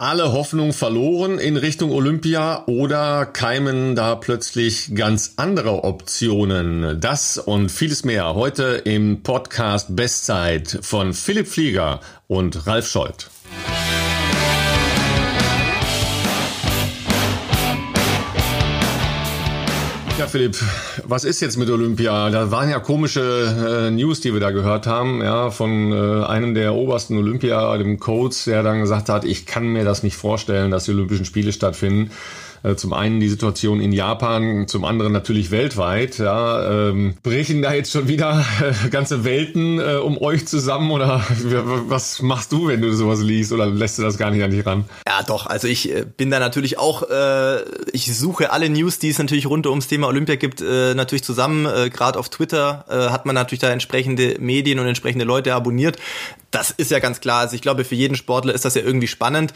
alle Hoffnung verloren in Richtung Olympia oder keimen da plötzlich ganz andere Optionen? Das und vieles mehr heute im Podcast Bestzeit von Philipp Flieger und Ralf Scholz. Ja, Philipp, was ist jetzt mit Olympia? Da waren ja komische äh, News, die wir da gehört haben, ja, von äh, einem der obersten Olympia, dem Coach, der dann gesagt hat, ich kann mir das nicht vorstellen, dass die Olympischen Spiele stattfinden. Äh, zum einen die Situation in Japan, zum anderen natürlich weltweit. Ja, ähm, brechen da jetzt schon wieder äh, ganze Welten äh, um euch zusammen oder was machst du, wenn du sowas liest oder lässt du das gar nicht an dich ran? Ja, doch. Also ich äh, bin da natürlich auch. Äh, ich suche alle News, die es natürlich rund ums Thema Olympia gibt, äh, natürlich zusammen. Äh, Gerade auf Twitter äh, hat man natürlich da entsprechende Medien und entsprechende Leute abonniert. Das ist ja ganz klar. Also ich glaube, für jeden Sportler ist das ja irgendwie spannend.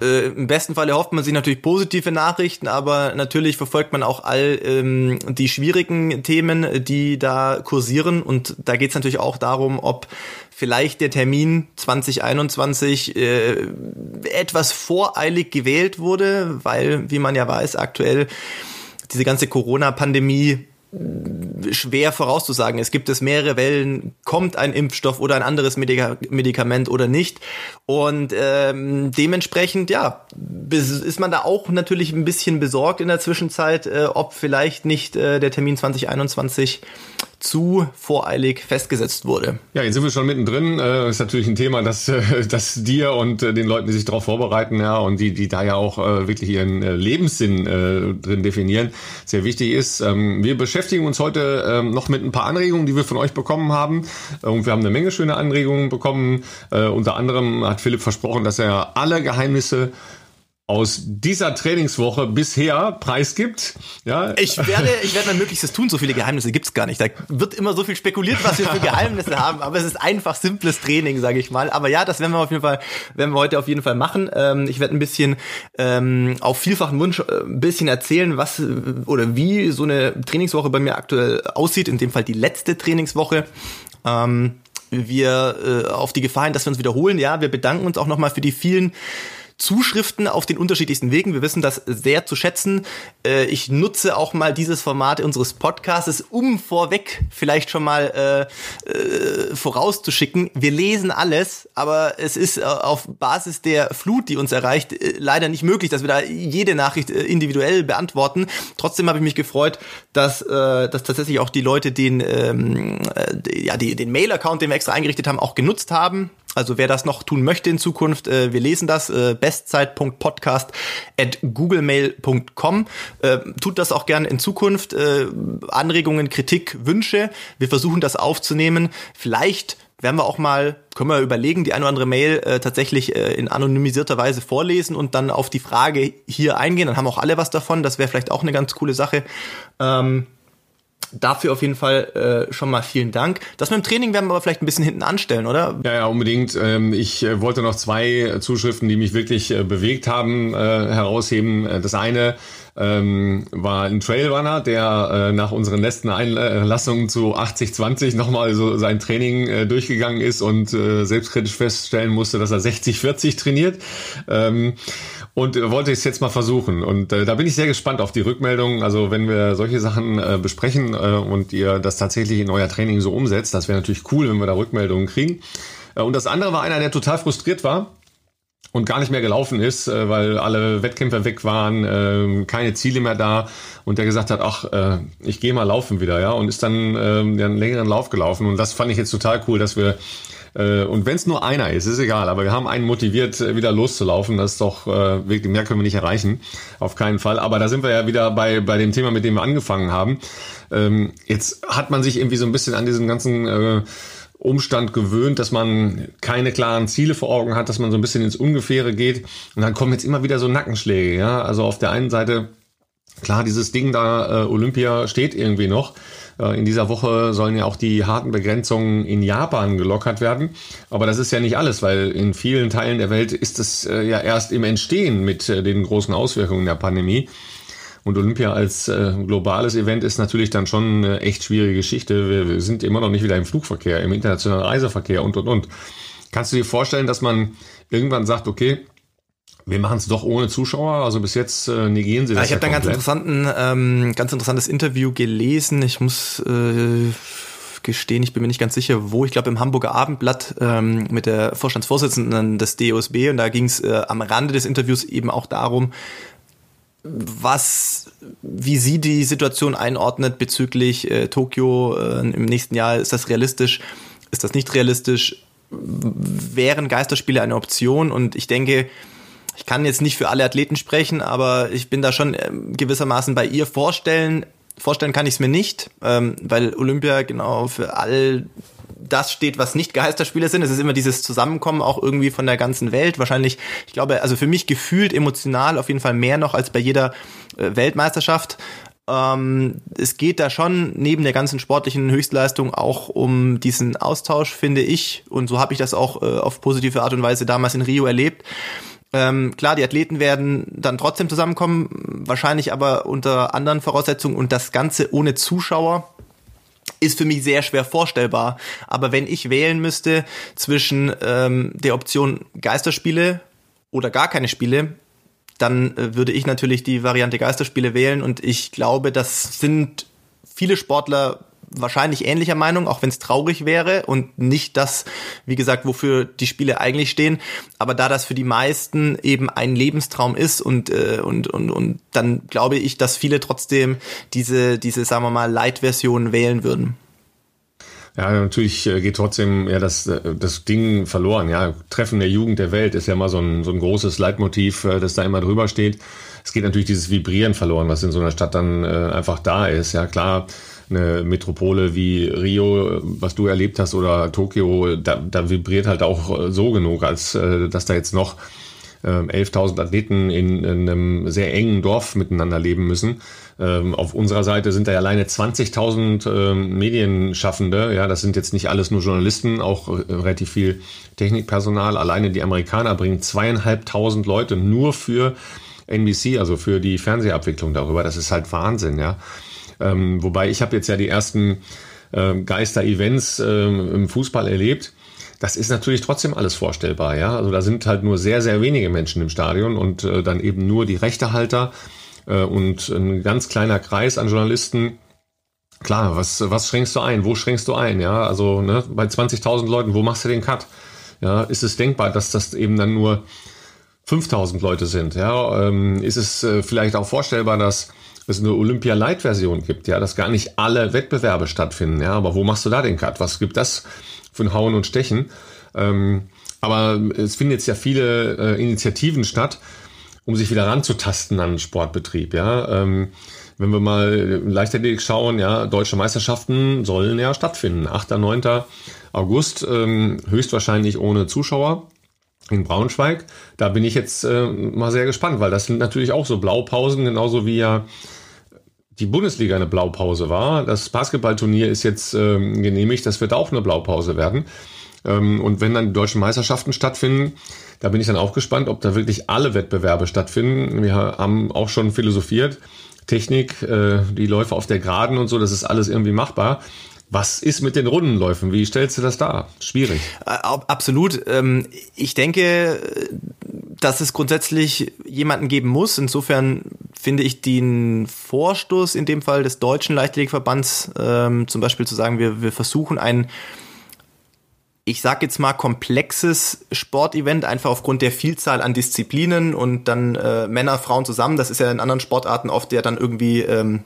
Äh, Im besten Fall erhofft man sich natürlich positive Nachrichten, aber natürlich verfolgt man auch all ähm, die schwierigen Themen, die da kursieren. Und da geht es natürlich auch darum, ob vielleicht der Termin 2021 äh, etwas voreilig gewählt wurde, weil, wie man ja weiß, aktuell diese ganze Corona-Pandemie schwer vorauszusagen. Es gibt es mehrere Wellen, kommt ein Impfstoff oder ein anderes Medika Medikament oder nicht. Und ähm, dementsprechend, ja, ist man da auch natürlich ein bisschen besorgt in der Zwischenzeit, äh, ob vielleicht nicht äh, der Termin 2021 zu voreilig festgesetzt wurde. Ja, jetzt sind wir schon mittendrin. Äh, ist natürlich ein Thema, das, äh, das dir und äh, den Leuten, die sich darauf vorbereiten, ja, und die, die da ja auch äh, wirklich ihren Lebenssinn drin definieren, sehr wichtig ist. Ähm, wir beschäftigen uns heute ähm, noch mit ein paar Anregungen, die wir von euch bekommen haben. Und wir haben eine Menge schöne Anregungen bekommen. Unter anderem hat Philipp versprochen, dass er alle Geheimnisse aus dieser Trainingswoche bisher preisgibt. Ja. Ich werde, ich werde mein Möglichstes tun. So viele Geheimnisse gibt's gar nicht. Da wird immer so viel spekuliert, was wir für Geheimnisse haben. Aber es ist einfach simples Training, sage ich mal. Aber ja, das werden wir auf jeden Fall, werden wir heute auf jeden Fall machen. Ähm, ich werde ein bisschen ähm, auf vielfachen Wunsch äh, ein bisschen erzählen, was oder wie so eine Trainingswoche bei mir aktuell aussieht. In dem Fall die letzte Trainingswoche. Ähm, wir äh, auf die Gefahr hin, dass wir uns wiederholen. Ja, wir bedanken uns auch nochmal für die vielen Zuschriften auf den unterschiedlichsten Wegen. Wir wissen das sehr zu schätzen. Äh, ich nutze auch mal dieses Format unseres Podcasts, um vorweg vielleicht schon mal äh, äh, vorauszuschicken. Wir lesen alles, aber es ist äh, auf Basis der Flut, die uns erreicht, äh, leider nicht möglich, dass wir da jede Nachricht individuell beantworten. Trotzdem habe ich mich gefreut, dass, äh, dass tatsächlich auch die Leute den, ähm, äh, ja, die, den Mail-Account, den wir extra eingerichtet haben, auch genutzt haben. Also wer das noch tun möchte in Zukunft, äh, wir lesen das, äh, bestzeit.podcast at googlemail.com. Äh, tut das auch gerne in Zukunft. Äh, Anregungen, Kritik, Wünsche. Wir versuchen das aufzunehmen. Vielleicht werden wir auch mal, können wir überlegen, die eine oder andere Mail äh, tatsächlich äh, in anonymisierter Weise vorlesen und dann auf die Frage hier eingehen. Dann haben auch alle was davon. Das wäre vielleicht auch eine ganz coole Sache. Ähm, Dafür auf jeden Fall äh, schon mal vielen Dank. Das mit dem Training werden wir aber vielleicht ein bisschen hinten anstellen, oder? Ja, ja, unbedingt. Ähm, ich äh, wollte noch zwei Zuschriften, die mich wirklich äh, bewegt haben, äh, herausheben. Äh, das eine ähm, war ein Trailrunner, der äh, nach unseren letzten Einlassungen zu 80-20 nochmal so sein Training äh, durchgegangen ist und äh, selbstkritisch feststellen musste, dass er 60-40 trainiert. Ähm, und wollte es jetzt mal versuchen. Und äh, da bin ich sehr gespannt auf die Rückmeldung. Also wenn wir solche Sachen äh, besprechen äh, und ihr das tatsächlich in euer Training so umsetzt, das wäre natürlich cool, wenn wir da Rückmeldungen kriegen. Äh, und das andere war einer, der total frustriert war und gar nicht mehr gelaufen ist, äh, weil alle Wettkämpfe weg waren, äh, keine Ziele mehr da und der gesagt hat, ach, äh, ich gehe mal laufen wieder, ja, und ist dann äh, einen längeren Lauf gelaufen und das fand ich jetzt total cool, dass wir äh, und wenn es nur einer ist, ist egal, aber wir haben einen motiviert, wieder loszulaufen. Das ist doch wirklich, mehr können wir nicht erreichen. Auf keinen Fall. Aber da sind wir ja wieder bei, bei dem Thema, mit dem wir angefangen haben. Ähm, jetzt hat man sich irgendwie so ein bisschen an diesen ganzen äh, Umstand gewöhnt, dass man keine klaren Ziele vor Augen hat, dass man so ein bisschen ins Ungefähre geht. Und dann kommen jetzt immer wieder so Nackenschläge. Ja, also auf der einen Seite klar, dieses Ding da äh, Olympia steht irgendwie noch. Äh, in dieser Woche sollen ja auch die harten Begrenzungen in Japan gelockert werden. Aber das ist ja nicht alles, weil in vielen Teilen der Welt ist es äh, ja erst im Entstehen mit äh, den großen Auswirkungen der Pandemie. Und Olympia als äh, globales Event ist natürlich dann schon eine echt schwierige Geschichte. Wir, wir sind immer noch nicht wieder im Flugverkehr, im internationalen Reiseverkehr und, und, und. Kannst du dir vorstellen, dass man irgendwann sagt, okay, wir machen es doch ohne Zuschauer. Also bis jetzt äh, negieren sie das. Ja, ich habe da ganz interessanten, ähm, ganz interessantes Interview gelesen. Ich muss äh, gestehen, ich bin mir nicht ganz sicher, wo. Ich glaube im Hamburger Abendblatt ähm, mit der Vorstandsvorsitzenden des DOSB und da ging es äh, am Rande des Interviews eben auch darum, was, wie sie die Situation einordnet bezüglich äh, Tokio äh, im nächsten Jahr. Ist das realistisch? Ist das nicht realistisch? Wären Geisterspiele eine Option? Und ich denke, ich kann jetzt nicht für alle Athleten sprechen, aber ich bin da schon äh, gewissermaßen bei ihr vorstellen. Vorstellen kann ich es mir nicht, ähm, weil Olympia genau für all das steht, was nicht Geisterspiele sind. Es ist immer dieses Zusammenkommen auch irgendwie von der ganzen Welt. Wahrscheinlich, ich glaube, also für mich gefühlt emotional auf jeden Fall mehr noch als bei jeder äh, Weltmeisterschaft. Ähm, es geht da schon neben der ganzen sportlichen Höchstleistung auch um diesen Austausch, finde ich. Und so habe ich das auch äh, auf positive Art und Weise damals in Rio erlebt. Ähm, klar, die Athleten werden dann trotzdem zusammenkommen, wahrscheinlich aber unter anderen Voraussetzungen und das Ganze ohne Zuschauer ist für mich sehr schwer vorstellbar. Aber wenn ich wählen müsste zwischen ähm, der Option Geisterspiele oder gar keine Spiele, dann äh, würde ich natürlich die Variante Geisterspiele wählen und ich glaube, das sind viele Sportler wahrscheinlich ähnlicher Meinung, auch wenn es traurig wäre und nicht das, wie gesagt, wofür die Spiele eigentlich stehen. Aber da das für die meisten eben ein Lebenstraum ist und äh, und und und dann glaube ich, dass viele trotzdem diese diese sagen wir mal Light-Version wählen würden. Ja, natürlich äh, geht trotzdem ja das, äh, das Ding verloren. Ja, Treffen der Jugend der Welt ist ja mal so ein, so ein großes Leitmotiv, äh, das da immer drüber steht. Es geht natürlich dieses Vibrieren verloren, was in so einer Stadt dann einfach da ist. Ja, klar, eine Metropole wie Rio, was du erlebt hast, oder Tokio, da, da vibriert halt auch so genug, als äh, dass da jetzt noch äh, 11.000 Athleten in, in einem sehr engen Dorf miteinander leben müssen. Ähm, auf unserer Seite sind da ja alleine 20.000 ähm, Medienschaffende. Ja, das sind jetzt nicht alles nur Journalisten, auch äh, relativ viel Technikpersonal. Alleine die Amerikaner bringen zweieinhalbtausend Leute nur für NBC, also für die Fernsehabwicklung darüber. Das ist halt Wahnsinn, ja. Ähm, wobei ich habe jetzt ja die ersten ähm, Geister-Events ähm, im Fußball erlebt. Das ist natürlich trotzdem alles vorstellbar, ja. Also da sind halt nur sehr, sehr wenige Menschen im Stadion und äh, dann eben nur die Rechtehalter äh, und ein ganz kleiner Kreis an Journalisten. Klar, was, was schränkst du ein? Wo schränkst du ein? Ja, also ne, bei 20.000 Leuten, wo machst du den Cut? Ja, ist es denkbar, dass das eben dann nur 5000 Leute sind? Ja, ähm, ist es äh, vielleicht auch vorstellbar, dass es eine Olympia-Light-Version gibt, ja, dass gar nicht alle Wettbewerbe stattfinden, ja, aber wo machst du da den Cut? Was gibt das für ein Hauen und Stechen? Ähm, aber es finden jetzt ja viele äh, Initiativen statt, um sich wieder ranzutasten an den Sportbetrieb, ja. Ähm, wenn wir mal Leichtathletik schauen, ja, deutsche Meisterschaften sollen ja stattfinden. 8. 9. August, ähm, höchstwahrscheinlich ohne Zuschauer in Braunschweig. Da bin ich jetzt äh, mal sehr gespannt, weil das sind natürlich auch so Blaupausen, genauso wie ja die Bundesliga eine Blaupause war. Das Basketballturnier ist jetzt ähm, genehmigt, das wird auch eine Blaupause werden. Ähm, und wenn dann die deutschen Meisterschaften stattfinden, da bin ich dann auch gespannt, ob da wirklich alle Wettbewerbe stattfinden. Wir haben auch schon philosophiert. Technik, äh, die Läufe auf der Geraden und so, das ist alles irgendwie machbar. Was ist mit den Rundenläufen? Wie stellst du das dar? Schwierig. Äh, absolut. Ähm, ich denke, dass es grundsätzlich jemanden geben muss. Insofern finde ich den Vorstoß in dem Fall des Deutschen Leichtathletikverbands, ähm, zum Beispiel zu sagen, wir, wir versuchen ein ich sag jetzt mal, komplexes Sportevent, einfach aufgrund der Vielzahl an Disziplinen und dann äh, Männer, Frauen zusammen. Das ist ja in anderen Sportarten oft ja dann irgendwie ähm,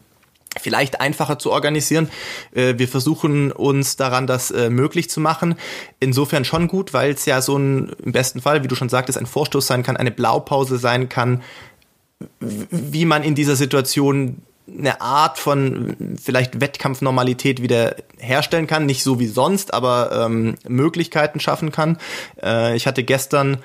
vielleicht einfacher zu organisieren. Äh, wir versuchen uns daran, das äh, möglich zu machen. Insofern schon gut, weil es ja so ein, im besten Fall, wie du schon sagtest, ein Vorstoß sein kann, eine Blaupause sein kann, wie man in dieser Situation eine Art von vielleicht Wettkampfnormalität wieder herstellen kann. Nicht so wie sonst, aber ähm, Möglichkeiten schaffen kann. Äh, ich hatte gestern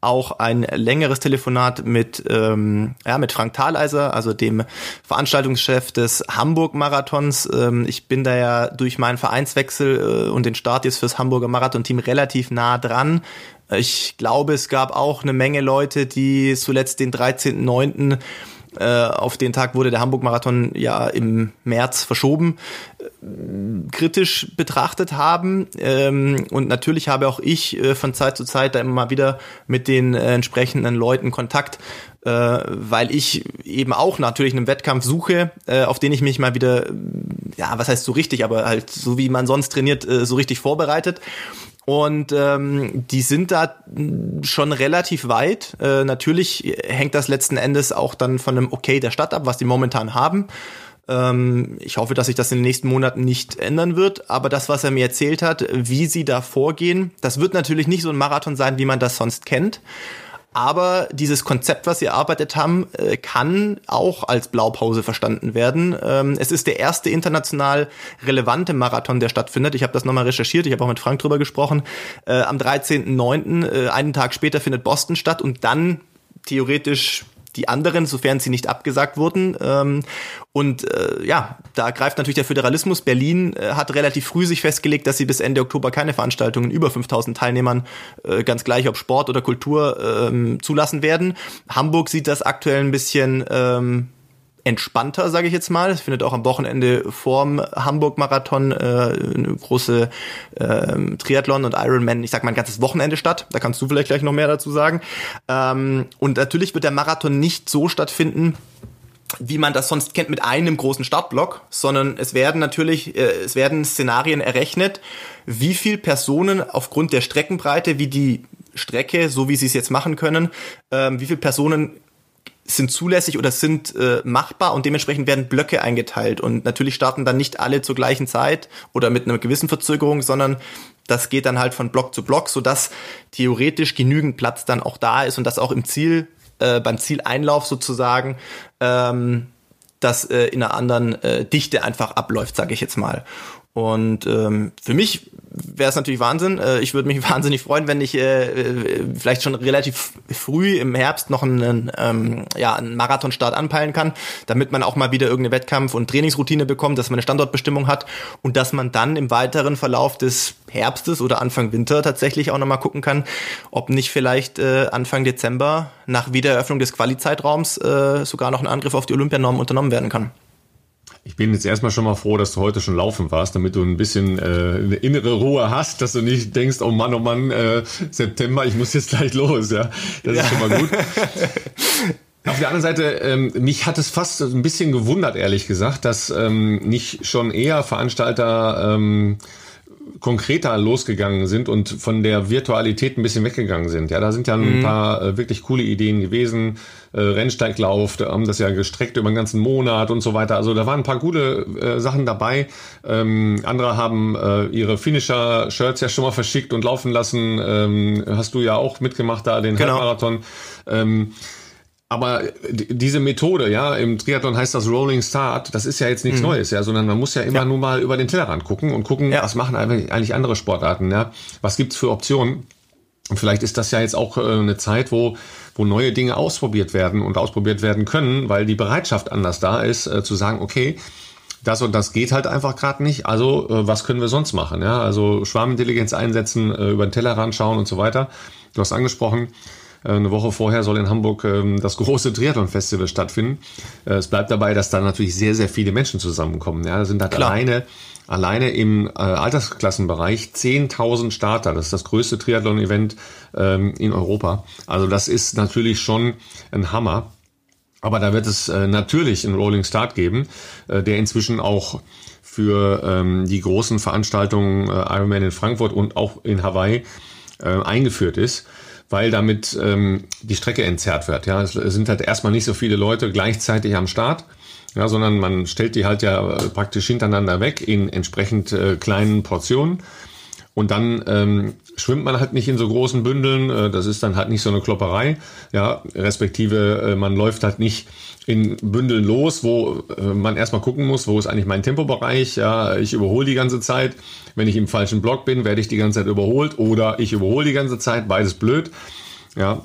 auch ein längeres Telefonat mit, ähm, ja, mit Frank Thaleiser, also dem Veranstaltungschef des Hamburg-Marathons. Ähm, ich bin da ja durch meinen Vereinswechsel äh, und den Start jetzt fürs Hamburger Marathon-Team relativ nah dran. Ich glaube, es gab auch eine Menge Leute, die zuletzt den 13.9 Äh, auf den Tag wurde der Hamburg-Marathon ja im März verschoben, äh, kritisch betrachtet haben. Ähm, und natürlich habe auch ich äh, von Zeit zu Zeit da immer mal wieder mit den entsprechenden Leuten Kontakt, weil ich eben auch natürlich einen Wettkampf suche, auf den ich mich mal wieder, ja, was heißt so richtig, aber halt so wie man sonst trainiert, so richtig vorbereitet. Und ähm, die sind da schon relativ weit. Äh, natürlich hängt das letzten Endes auch dann von einem Okay der Stadt ab, was die momentan haben. Ähm, ich hoffe, dass sich das in den nächsten Monaten nicht ändern wird. Aber das, was er mir erzählt hat, wie sie da vorgehen, das wird natürlich nicht so ein Marathon sein, wie man das sonst kennt. Aber dieses Konzept, was sie erarbeitet haben, äh, kann auch als Blaupause verstanden werden. Ähm, es ist der erste international relevante Marathon, der stattfindet. Ich habe das nochmal recherchiert, ich habe auch mit Frank drüber gesprochen. Äh, am 13.09., äh, einen Tag später, findet Boston statt und dann theoretisch die anderen, sofern sie nicht abgesagt wurden. Ähm, und äh, ja, da greift natürlich der Föderalismus. Berlin äh, hat relativ früh sich festgelegt, dass sie bis Ende Oktober keine Veranstaltungen über 5000 Teilnehmern, äh, ganz gleich ob Sport oder Kultur, ähm, zulassen werden. Hamburg sieht das aktuell ein bisschen ähm, entspannter, sage ich jetzt mal. Es findet auch am Wochenende vorm Hamburg-Marathon äh, eine große äh, Triathlon und Ironman, ich sag mal ein ganzes Wochenende statt. Da kannst du vielleicht gleich noch mehr dazu sagen. Ähm, und natürlich wird der Marathon nicht so stattfinden, wie man das sonst kennt mit einem großen Startblock, sondern es werden natürlich, äh, es werden Szenarien errechnet, wie viel Personen aufgrund der Streckenbreite, wie die Strecke, so wie sie es jetzt machen können, ähm, wie viele Personen sind zulässig oder sind äh, machbar und dementsprechend werden Blöcke eingeteilt. Und natürlich starten dann nicht alle zur gleichen Zeit oder mit einer gewissen Verzögerung, sondern das geht dann halt von Block zu Block, sodass theoretisch genügend Platz dann auch da ist und das auch im Ziel, äh, beim Zieleinlauf sozusagen, ähm, das äh, in einer anderen äh, Dichte einfach abläuft, sage ich jetzt mal. Und ähm, für mich wäre es natürlich Wahnsinn. Äh, ich würde mich wahnsinnig freuen, wenn ich äh, äh, vielleicht schon relativ früh im Herbst noch einen, ähm, ja, einen Marathonstart anpeilen kann, damit man auch mal wieder irgendeine Wettkampf- und Trainingsroutine bekommt, dass man eine Standortbestimmung hat und dass man dann im weiteren Verlauf des Herbstes oder Anfang Winter tatsächlich auch nochmal gucken kann, ob nicht vielleicht äh, Anfang Dezember nach Wiedereröffnung des Quali-Zeitraums äh, sogar noch ein Angriff auf die Olympianorm unternommen werden kann. Ich bin jetzt erstmal schon mal froh, dass du heute schon laufen warst, damit du ein bisschen äh, eine innere Ruhe hast, dass du nicht denkst, oh Mann, oh Mann, äh, September, ich muss jetzt gleich los. Ja, das ja. ist schon mal gut. Auf der anderen Seite, ähm, mich hat es fast ein bisschen gewundert, ehrlich gesagt, dass ähm, nicht schon eher Veranstalter ähm, konkreter losgegangen sind und von der Virtualität ein bisschen weggegangen sind. Ja, da sind ja ein mhm. paar äh, wirklich coole Ideen gewesen. Äh, Rennsteiglauf, da haben das ja gestreckt über einen ganzen Monat und so weiter. Also da waren ein paar gute äh, Sachen dabei. Ähm, andere haben äh, ihre Finisher-Shirts ja schon mal verschickt und laufen lassen. Ähm, hast du ja auch mitgemacht da, den genau. Halbmarathon. Ähm, aber diese Methode, ja, im Triathlon heißt das Rolling Start, das ist ja jetzt nichts mhm. Neues, ja, sondern man muss ja immer ja. nur mal über den Tellerrand gucken und gucken, ja. was machen eigentlich andere Sportarten, ja, was gibt's für Optionen. Und vielleicht ist das ja jetzt auch äh, eine Zeit, wo, wo neue Dinge ausprobiert werden und ausprobiert werden können, weil die Bereitschaft anders da ist, äh, zu sagen, okay, das und das geht halt einfach gerade nicht. Also äh, was können wir sonst machen? Ja, also Schwarmintelligenz einsetzen, äh, über den Tellerrand schauen und so weiter. Du hast angesprochen, äh, eine Woche vorher soll in Hamburg ähm, das große Triathlon-Festival stattfinden. Äh, es bleibt dabei, dass da natürlich sehr, sehr viele Menschen zusammenkommen. Ja, da sind halt Klar. alleine alleine im äh, Altersklassenbereich 10.000 Starter. Das ist das größte Triathlon-Event ähm, in Europa. Also das ist natürlich schon ein Hammer. Aber da wird es äh, natürlich einen Rolling Start geben, äh, der inzwischen auch für ähm, die großen Veranstaltungen äh, Ironman in Frankfurt und auch in Hawaii äh, eingeführt ist weil damit ähm, die Strecke entzerrt wird. Ja, es sind halt erstmal nicht so viele Leute gleichzeitig am Start. Ja, sondern man stellt die halt ja äh, praktisch hintereinander weg in entsprechend äh, kleinen Portionen. Und dann ähm, schwimmt man halt nicht in so großen Bündeln. Äh, das ist dann halt nicht so eine Klopperei. Ja, respektive äh, man läuft halt nicht in Bündeln los, wo äh, man erstmal gucken muss, wo ist eigentlich mein Tempobereich. Ja, ich überhole die ganze Zeit. Wenn ich im falschen Block bin, werde ich die ganze Zeit überholt oder ich überhole die ganze Zeit. Beides blöd. Ja,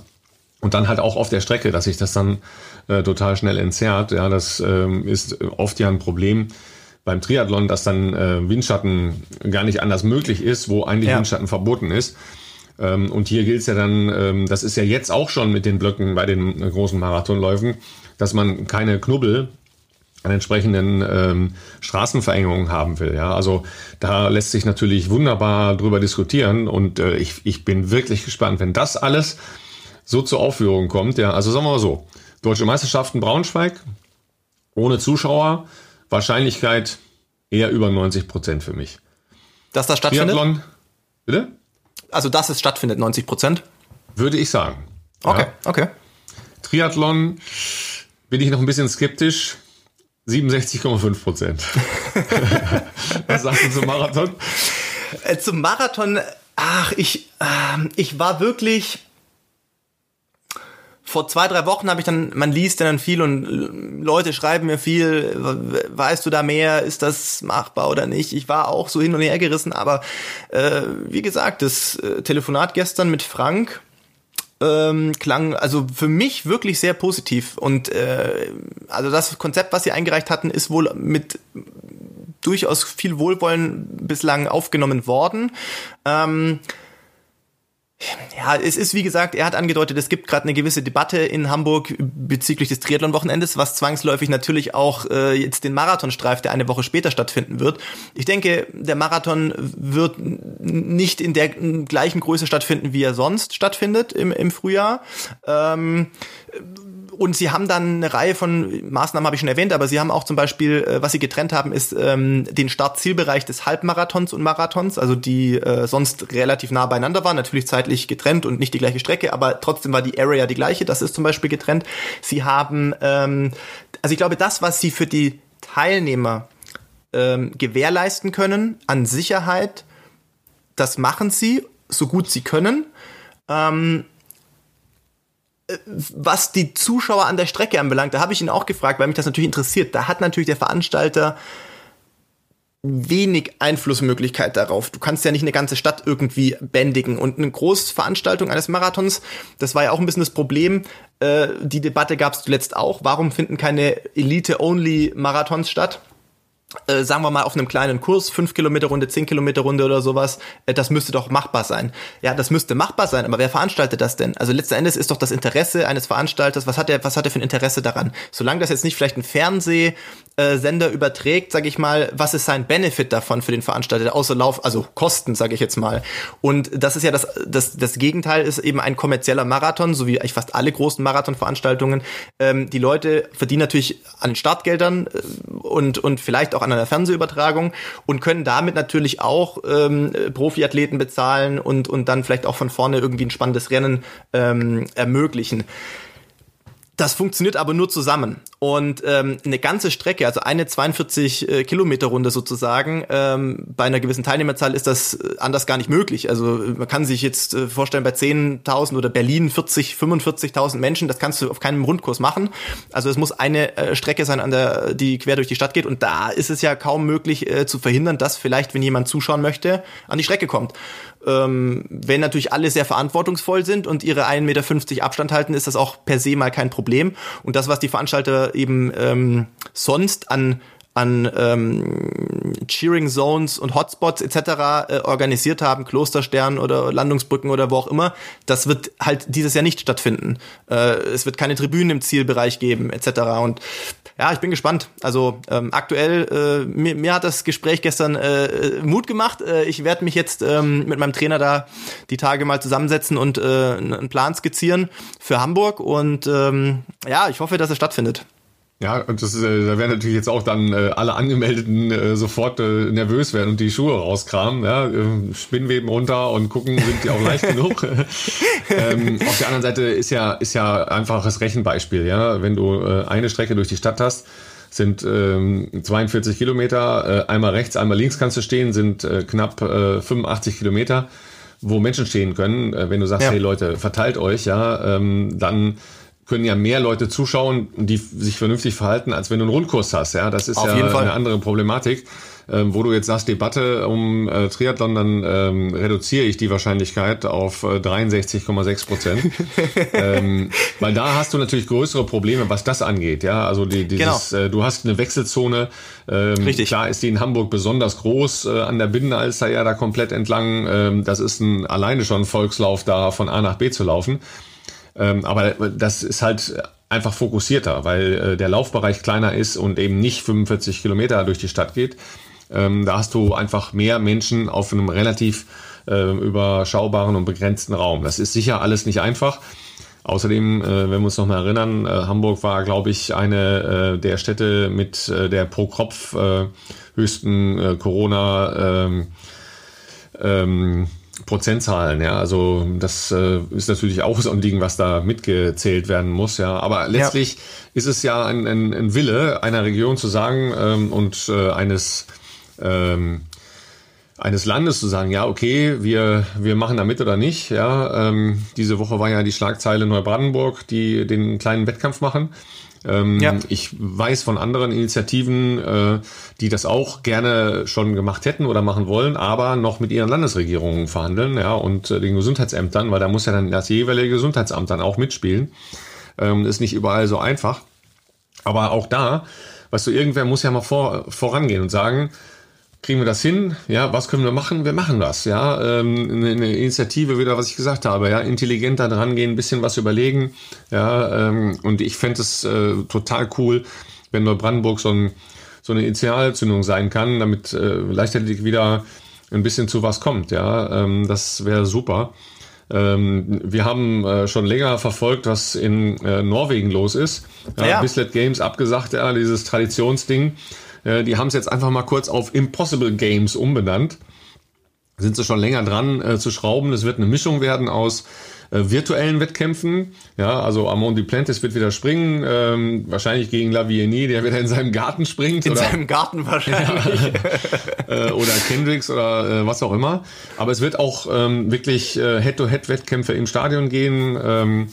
und dann halt auch auf der Strecke, dass sich das dann äh, total schnell entzerrt. Ja, das ähm, ist oft ja ein Problem beim Triathlon, dass dann äh, Windschatten gar nicht anders möglich ist, wo eigentlich ja. Windschatten verboten ist. Ähm, und hier gilt es ja dann, ähm, das ist ja jetzt auch schon mit den Blöcken bei den äh, großen Marathonläufen, dass man keine Knubbel an entsprechenden ähm, Straßenverengungen haben will. Ja, also da lässt sich natürlich wunderbar drüber diskutieren und äh, ich, ich bin wirklich gespannt, wenn das alles so zur Aufführung kommt. Ja, also sagen wir mal so: Deutsche Meisterschaften Braunschweig ohne Zuschauer, Wahrscheinlichkeit eher über 90 Prozent für mich. Dass das stattfindet? Triathlon, bitte? Also, dass es stattfindet, 90 Prozent? Würde ich sagen. Okay, ja. okay. Triathlon bin ich noch ein bisschen skeptisch. 67,5 Prozent. Was sagst du zum Marathon? Äh, zum Marathon, ach, ich, äh, ich war wirklich vor zwei, drei Wochen habe ich dann, man liest dann viel und Leute schreiben mir viel, weißt du da mehr, ist das machbar oder nicht? Ich war auch so hin und her gerissen, aber äh, wie gesagt, das äh, Telefonat gestern mit Frank ähm, klang also für mich wirklich sehr positiv und äh, also das Konzept, was sie eingereicht hatten, ist wohl mit durchaus viel Wohlwollen bislang aufgenommen worden. Ähm, ja, es ist wie gesagt, er hat angedeutet, es gibt gerade eine gewisse Debatte in Hamburg bezüglich des Triathlon-Wochenendes, was zwangsläufig natürlich auch äh, jetzt den Marathonstreif, der eine Woche später stattfinden wird. Ich denke, der Marathon wird nicht in der gleichen Größe stattfinden, wie er sonst stattfindet im, im Frühjahr. Ähm, und sie haben dann eine Reihe von Maßnahmen, habe ich schon erwähnt, aber sie haben auch zum Beispiel, äh, was sie getrennt haben, ist ähm, den Start-Zielbereich des Halbmarathons und Marathons, also die äh, sonst relativ nah beieinander waren, natürlich zeitlich getrennt und nicht die gleiche Strecke, aber trotzdem war die Area die gleiche, das ist zum Beispiel getrennt. Sie haben, ähm, also ich glaube, das, was sie für die Teilnehmer ähm, gewährleisten können an Sicherheit, das machen sie, so gut sie können. Ähm, was die Zuschauer an der Strecke anbelangt, da habe ich ihn auch gefragt, weil mich das natürlich interessiert. Da hat natürlich der Veranstalter wenig Einflussmöglichkeit darauf. Du kannst ja nicht eine ganze Stadt irgendwie bändigen. Und eine Großveranstaltung eines Marathons, das war ja auch ein bisschen das Problem. Äh, die Debatte gab es zuletzt auch. Warum finden keine Elite-Only-Marathons statt? Äh, sagen wir mal auf einem kleinen Kurs, 5 Kilometer Runde, 10 Kilometer Runde oder sowas, äh, das müsste doch machbar sein. Ja, das müsste machbar sein, aber wer veranstaltet das denn? Also letzten Endes ist doch das Interesse eines Veranstalters, was hat er, was hat er für ein Interesse daran? Solange das jetzt nicht vielleicht ein Fernsehsender überträgt, sage ich mal, was ist sein Benefit davon für den Veranstalter, außer Lauf, also Kosten, sage ich jetzt mal. Und das ist ja das, das, das Gegenteil ist eben ein kommerzieller Marathon, so wie eigentlich fast alle großen Marathonveranstaltungen. Ähm, die Leute verdienen natürlich an Startgeldern äh, und, und vielleicht auch an einer Fernsehübertragung und können damit natürlich auch ähm, Profiathleten bezahlen und, und dann vielleicht auch von vorne irgendwie ein spannendes Rennen ähm, ermöglichen. Das funktioniert aber nur zusammen. Und ähm, eine ganze Strecke, also eine 42 äh, Kilometer Runde sozusagen, ähm, bei einer gewissen Teilnehmerzahl ist das äh, anders gar nicht möglich. Also man kann sich jetzt äh, vorstellen, bei 10.000 oder Berlin 40, 45.000 Menschen, das kannst du auf keinem Rundkurs machen. Also es muss eine äh, Strecke sein, an der die quer durch die Stadt geht. Und da ist es ja kaum möglich äh, zu verhindern, dass vielleicht, wenn jemand zuschauen möchte, an die Strecke kommt. Ähm, wenn natürlich alle sehr verantwortungsvoll sind und ihre 1,50 Meter Abstand halten, ist das auch per se mal kein Problem. Und das, was die Veranstalter eben ähm, sonst an an ähm, Cheering Zones und Hotspots etc. Äh, organisiert haben, Klosterstern oder Landungsbrücken oder wo auch immer, das wird halt dieses Jahr nicht stattfinden. Äh, es wird keine Tribünen im Zielbereich geben etc. Und ja, ich bin gespannt. Also ähm, aktuell, äh, mir, mir hat das Gespräch gestern äh, Mut gemacht. Äh, ich werde mich jetzt ähm, mit meinem Trainer da die Tage mal zusammensetzen und äh, einen Plan skizzieren für Hamburg. Und ähm, ja, ich hoffe, dass es stattfindet. Ja, und das, äh, da werden natürlich jetzt auch dann äh, alle Angemeldeten äh, sofort äh, nervös werden und die Schuhe rauskramen, ja, äh, Spinnweben runter und gucken, sind die auch leicht genug. ähm, auf der anderen Seite ist ja, ist ja einfaches Rechenbeispiel, ja, wenn du äh, eine Strecke durch die Stadt hast, sind ähm, 42 Kilometer, äh, einmal rechts, einmal links kannst du stehen, sind äh, knapp äh, 85 Kilometer, wo Menschen stehen können. Äh, wenn du sagst, ja. hey Leute, verteilt euch, ja, ähm, dann können ja mehr Leute zuschauen, die sich vernünftig verhalten, als wenn du einen Rundkurs hast. Ja, das ist Auf ja eine andere Problematik. ähm, wo du jetzt sagst, Debatte um äh, Triathlon, dann ähm, reduziere ich die Wahrscheinlichkeit auf äh, 63,6 Prozent. ähm, weil da hast du natürlich größere Probleme, was das angeht. Ja, also die, dieses, genau. äh, du hast eine Wechselzone. Ähm, Richtig. Klar ist die in Hamburg besonders groß äh, an der Binnenalster ja da komplett entlang. Ähm, das ist ein alleine schon ein Volkslauf, da von A nach B zu laufen. Ähm, aber das ist halt einfach fokussierter, weil äh, der Laufbereich kleiner ist und eben nicht 45 Kilometer durch die Stadt geht. Ähm, da hast du einfach mehr Menschen auf einem relativ äh, überschaubaren und begrenzten Raum. Das ist sicher alles nicht einfach. Außerdem, äh, wenn wir uns noch mal erinnern, äh, Hamburg war, glaube ich, eine äh, der Städte mit äh, der pro Kopf höchsten Corona ähm, ähm, Prozentzahlen, ja. Also das äh, ist natürlich auch so ein Ding, was da mitgezählt werden muss, ja. Aber letztlich ja. ist es ja ein, ein, ein, Wille einer Region zu sagen ähm, und äh, eines ähm, eines Landes zu sagen, ja, okay, wir, wir machen da mit oder nicht. Ja, ähm, diese Woche war ja die Schlagzeile Neubrandenburg, die den kleinen Wettkampf machen. Ähm, ja. Ich weiß von anderen Initiativen, äh, die das auch gerne schon gemacht hätten oder machen wollen, aber noch mit ihren Landesregierungen verhandeln, ja, und äh, den Gesundheitsämtern, weil da muss ja dann das jeweilige Gesundheitsamt dann auch mitspielen. Ähm, ist nicht überall so einfach. Aber auch da, weißt du, irgendwer muss ja mal vor, vorangehen und sagen, kriegen wir das hin? Ja, was können wir machen? Wir machen das. Ja, ähm, eine, eine Initiative wieder, was ich gesagt habe. Ja, intelligenter dran gehen, ein bisschen was überlegen. Ja, ähm, und ich fände es äh, total cool, wenn Neubrandenburg so, ein, so eine Initialzündung sein kann, damit äh, leichtathletik wieder ein bisschen zu was kommt. Ja, ähm, das wäre super. Ähm, wir haben äh, schon länger verfolgt, was in äh, Norwegen los ist. Ja, ja. Bislett Games abgesagt, ja, dieses Traditionsding. Äh, die haben es jetzt einfach mal kurz auf Impossible Games umbenannt. Sind sie schon länger dran äh, zu schrauben. Es wird eine Mischung werden aus äh, virtuellen Wettkämpfen. Ja, also Amon Duplantis wird wieder springen, ähm, wahrscheinlich gegen Lavieni, der wieder in seinem Garten springt. In oder, seinem Garten wahrscheinlich. Ja, äh, oder Kendricks oder äh, was auch immer. Aber es wird auch ähm, wirklich äh, Head-to-Head-Wettkämpfe im Stadion gehen. Ähm,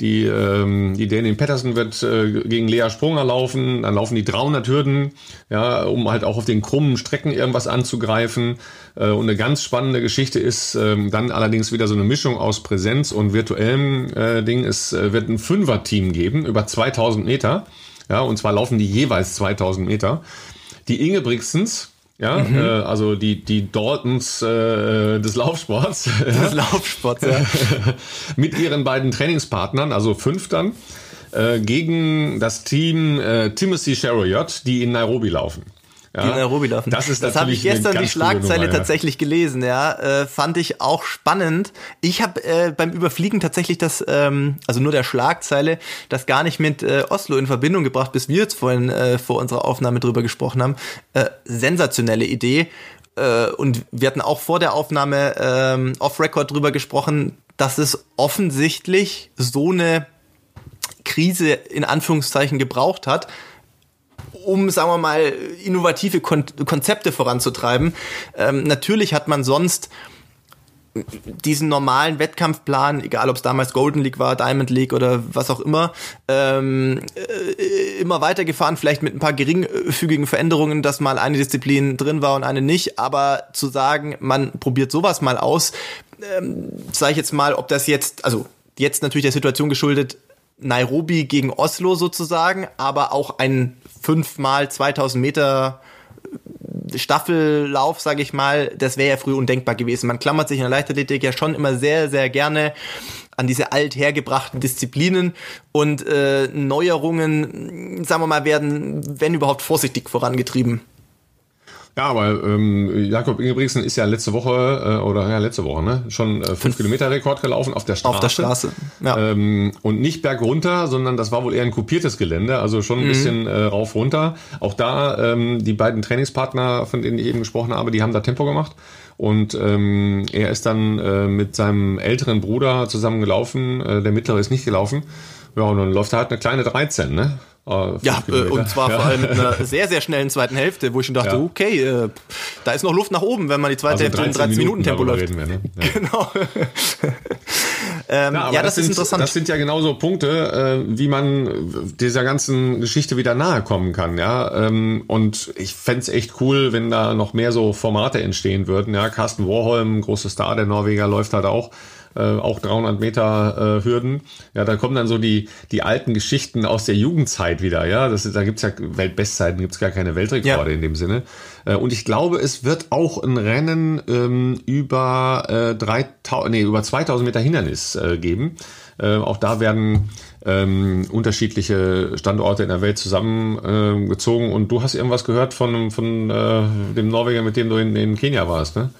die, ähm, die Daniel Patterson wird äh, gegen Lea Sprunger laufen. Dann laufen die 300 Hürden, ja, um halt auch auf den krummen Strecken irgendwas anzugreifen. Äh, und eine ganz spannende Geschichte ist ähm, dann allerdings wieder so eine Mischung aus Präsenz und virtuellem äh, Ding. Es äh, wird ein Fünfer-Team geben über 2000 Meter. Ja, und zwar laufen die jeweils 2000 Meter. Die Ingebrigtsens, ja, mhm. äh, also die, die Daltons äh, des Laufsports. Des Laufsports, ja. mit ihren beiden Trainingspartnern, also fünf dann, äh, gegen das Team äh, Timothy Chariot, die in Nairobi laufen. Ja, die in Nairobi laufen. Das ist das habe ich gestern die Schlagzeile Nummer, ja. tatsächlich gelesen, ja, äh, fand ich auch spannend. Ich habe äh, beim Überfliegen tatsächlich das, ähm, also nur der Schlagzeile, das gar nicht mit äh, Oslo in Verbindung gebracht, bis wir jetzt vorhin äh, vor unserer Aufnahme drüber gesprochen haben. Äh, sensationelle Idee. Äh, und wir hatten auch vor der Aufnahme äh, off-Record drüber gesprochen, dass es offensichtlich so eine Krise in Anführungszeichen gebraucht hat, um, sagen wir mal, innovative Kon Konzepte voranzutreiben. Ähm, natürlich hat man sonst diesen normalen Wettkampfplan, egal ob es damals Golden League war, Diamond League oder was auch immer, ähm, äh, immer weitergefahren, vielleicht mit ein paar geringfügigen Veränderungen, dass mal eine Disziplin drin war und eine nicht, aber zu sagen, man probiert sowas mal aus, ähm, sage ich jetzt mal, ob das jetzt, also jetzt natürlich der Situation geschuldet, Nairobi gegen Oslo sozusagen, aber auch ein fünfmal 2000 Meter Staffellauf, sage ich mal, das wäre ja früher undenkbar gewesen. Man klammert sich in der Leichtathletik ja schon immer sehr, sehr gerne an diese althergebrachten Disziplinen und äh, Neuerungen, sagen wir mal, werden, wenn überhaupt, vorsichtig vorangetrieben. Ja, aber ähm, Jakob Ingebrigtsen ist ja letzte Woche äh, oder ja letzte Woche ne schon äh, fünf Kilometer Rekord gelaufen auf der Straße. Auf der Straße. Ja. Ähm, und nicht bergunter, sondern das war wohl eher ein kopiertes Gelände, also schon ein mhm. bisschen äh, rauf runter. Auch da ähm, die beiden Trainingspartner, von denen ich eben gesprochen habe, die haben da Tempo gemacht. Und ähm, er ist dann äh, mit seinem älteren Bruder zusammen gelaufen. Äh, der mittlere ist nicht gelaufen. Ja, und dann läuft er halt eine kleine 13, ne? Äh, ja, äh, und zwar ja. vor allem mit einer sehr, sehr schnellen zweiten Hälfte, wo ich schon dachte, ja. okay, äh, da ist noch Luft nach oben, wenn man die zweite also Hälfte in 13 Minuten, Tempo läuft. Wir, ne? ja. Genau. ähm, ja, das, das, ist sind, interessant. Das sind ja genauso Punkte, äh, wie man dieser ganzen Geschichte wieder nahe kommen kann, ja. Ähm, und ich fände es echt cool, wenn da noch mehr so Formate entstehen würden. Ja, Carsten Warholm, großer Star der Norweger, läuft halt auch äh, auch 300 Meter äh, Hürden. Ja, da kommen dann so die, die alten Geschichten aus der Jugendzeit wieder. Ja, das, da gibt's ja Weltbestzeiten, gibt's gar keine Weltrekorde ja. in dem Sinne. Äh, und ich glaube, es wird auch ein Rennen ähm, über, äh, 3000, nee, über 2000 Meter Hindernis äh, geben. Äh, auch da werden ähm, unterschiedliche Standorte in der Welt zusammengezogen. Äh, und du hast irgendwas gehört von, von äh, dem Norweger, mit dem du in, in Kenia warst, ne?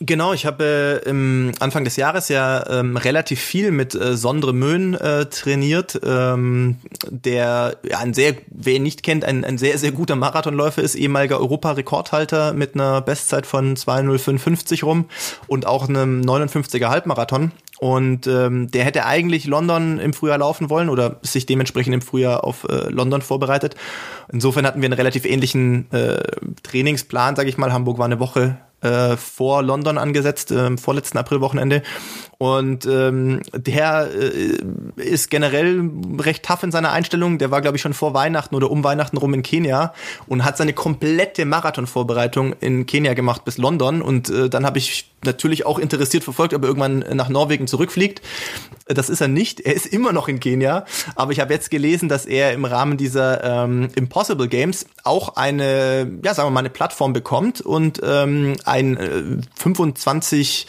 Genau, ich habe äh, im Anfang des Jahres ja ähm, relativ viel mit äh, Sondre Möhn äh, trainiert, ähm, der ja, ein sehr, wer ihn nicht kennt, ein, ein sehr, sehr guter Marathonläufer ist, ehemaliger Europarekordhalter mit einer Bestzeit von 2.0550 rum und auch einem 59er Halbmarathon. Und ähm, der hätte eigentlich London im Frühjahr laufen wollen oder sich dementsprechend im Frühjahr auf äh, London vorbereitet. Insofern hatten wir einen relativ ähnlichen äh, Trainingsplan, sage ich mal. Hamburg war eine Woche äh, vor London angesetzt, äh, vorletzten Aprilwochenende. Und ähm, der äh, ist generell recht tough in seiner Einstellung. Der war, glaube ich, schon vor Weihnachten oder um Weihnachten rum in Kenia und hat seine komplette Marathonvorbereitung in Kenia gemacht bis London. Und äh, dann habe ich natürlich auch interessiert verfolgt, ob er irgendwann nach Norwegen zurückfliegt. Das ist er nicht. Er ist immer noch in Kenia. Aber ich habe jetzt gelesen, dass er im Rahmen dieser ähm, Impossible Games auch eine, ja, sagen wir mal, eine Plattform bekommt und ähm, ein äh, 25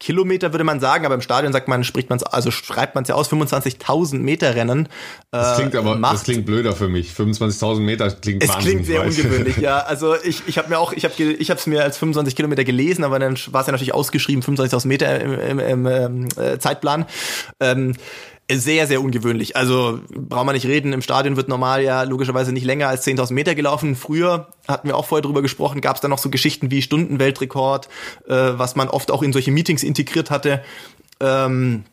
Kilometer würde man sagen, aber im Stadion sagt man, spricht man also schreibt man es ja aus, 25.000 Meter Rennen. Äh, das klingt aber, macht. das klingt blöder für mich. 25.000 Meter klingt Es klingt sehr weit. ungewöhnlich, ja. Also ich, ich habe mir auch, ich habe ich es mir als 25 Kilometer gelesen, aber dann war es ja natürlich ausgeschrieben, 25.000 Meter im, im, im, im äh, Zeitplan. Ähm, sehr, sehr ungewöhnlich. Also braucht man nicht reden, im Stadion wird normal ja logischerweise nicht länger als 10.000 Meter gelaufen. Früher hatten wir auch vorher drüber gesprochen, gab es da noch so Geschichten wie Stundenweltrekord, äh, was man oft auch in solche Meetings integriert hatte. Ähm,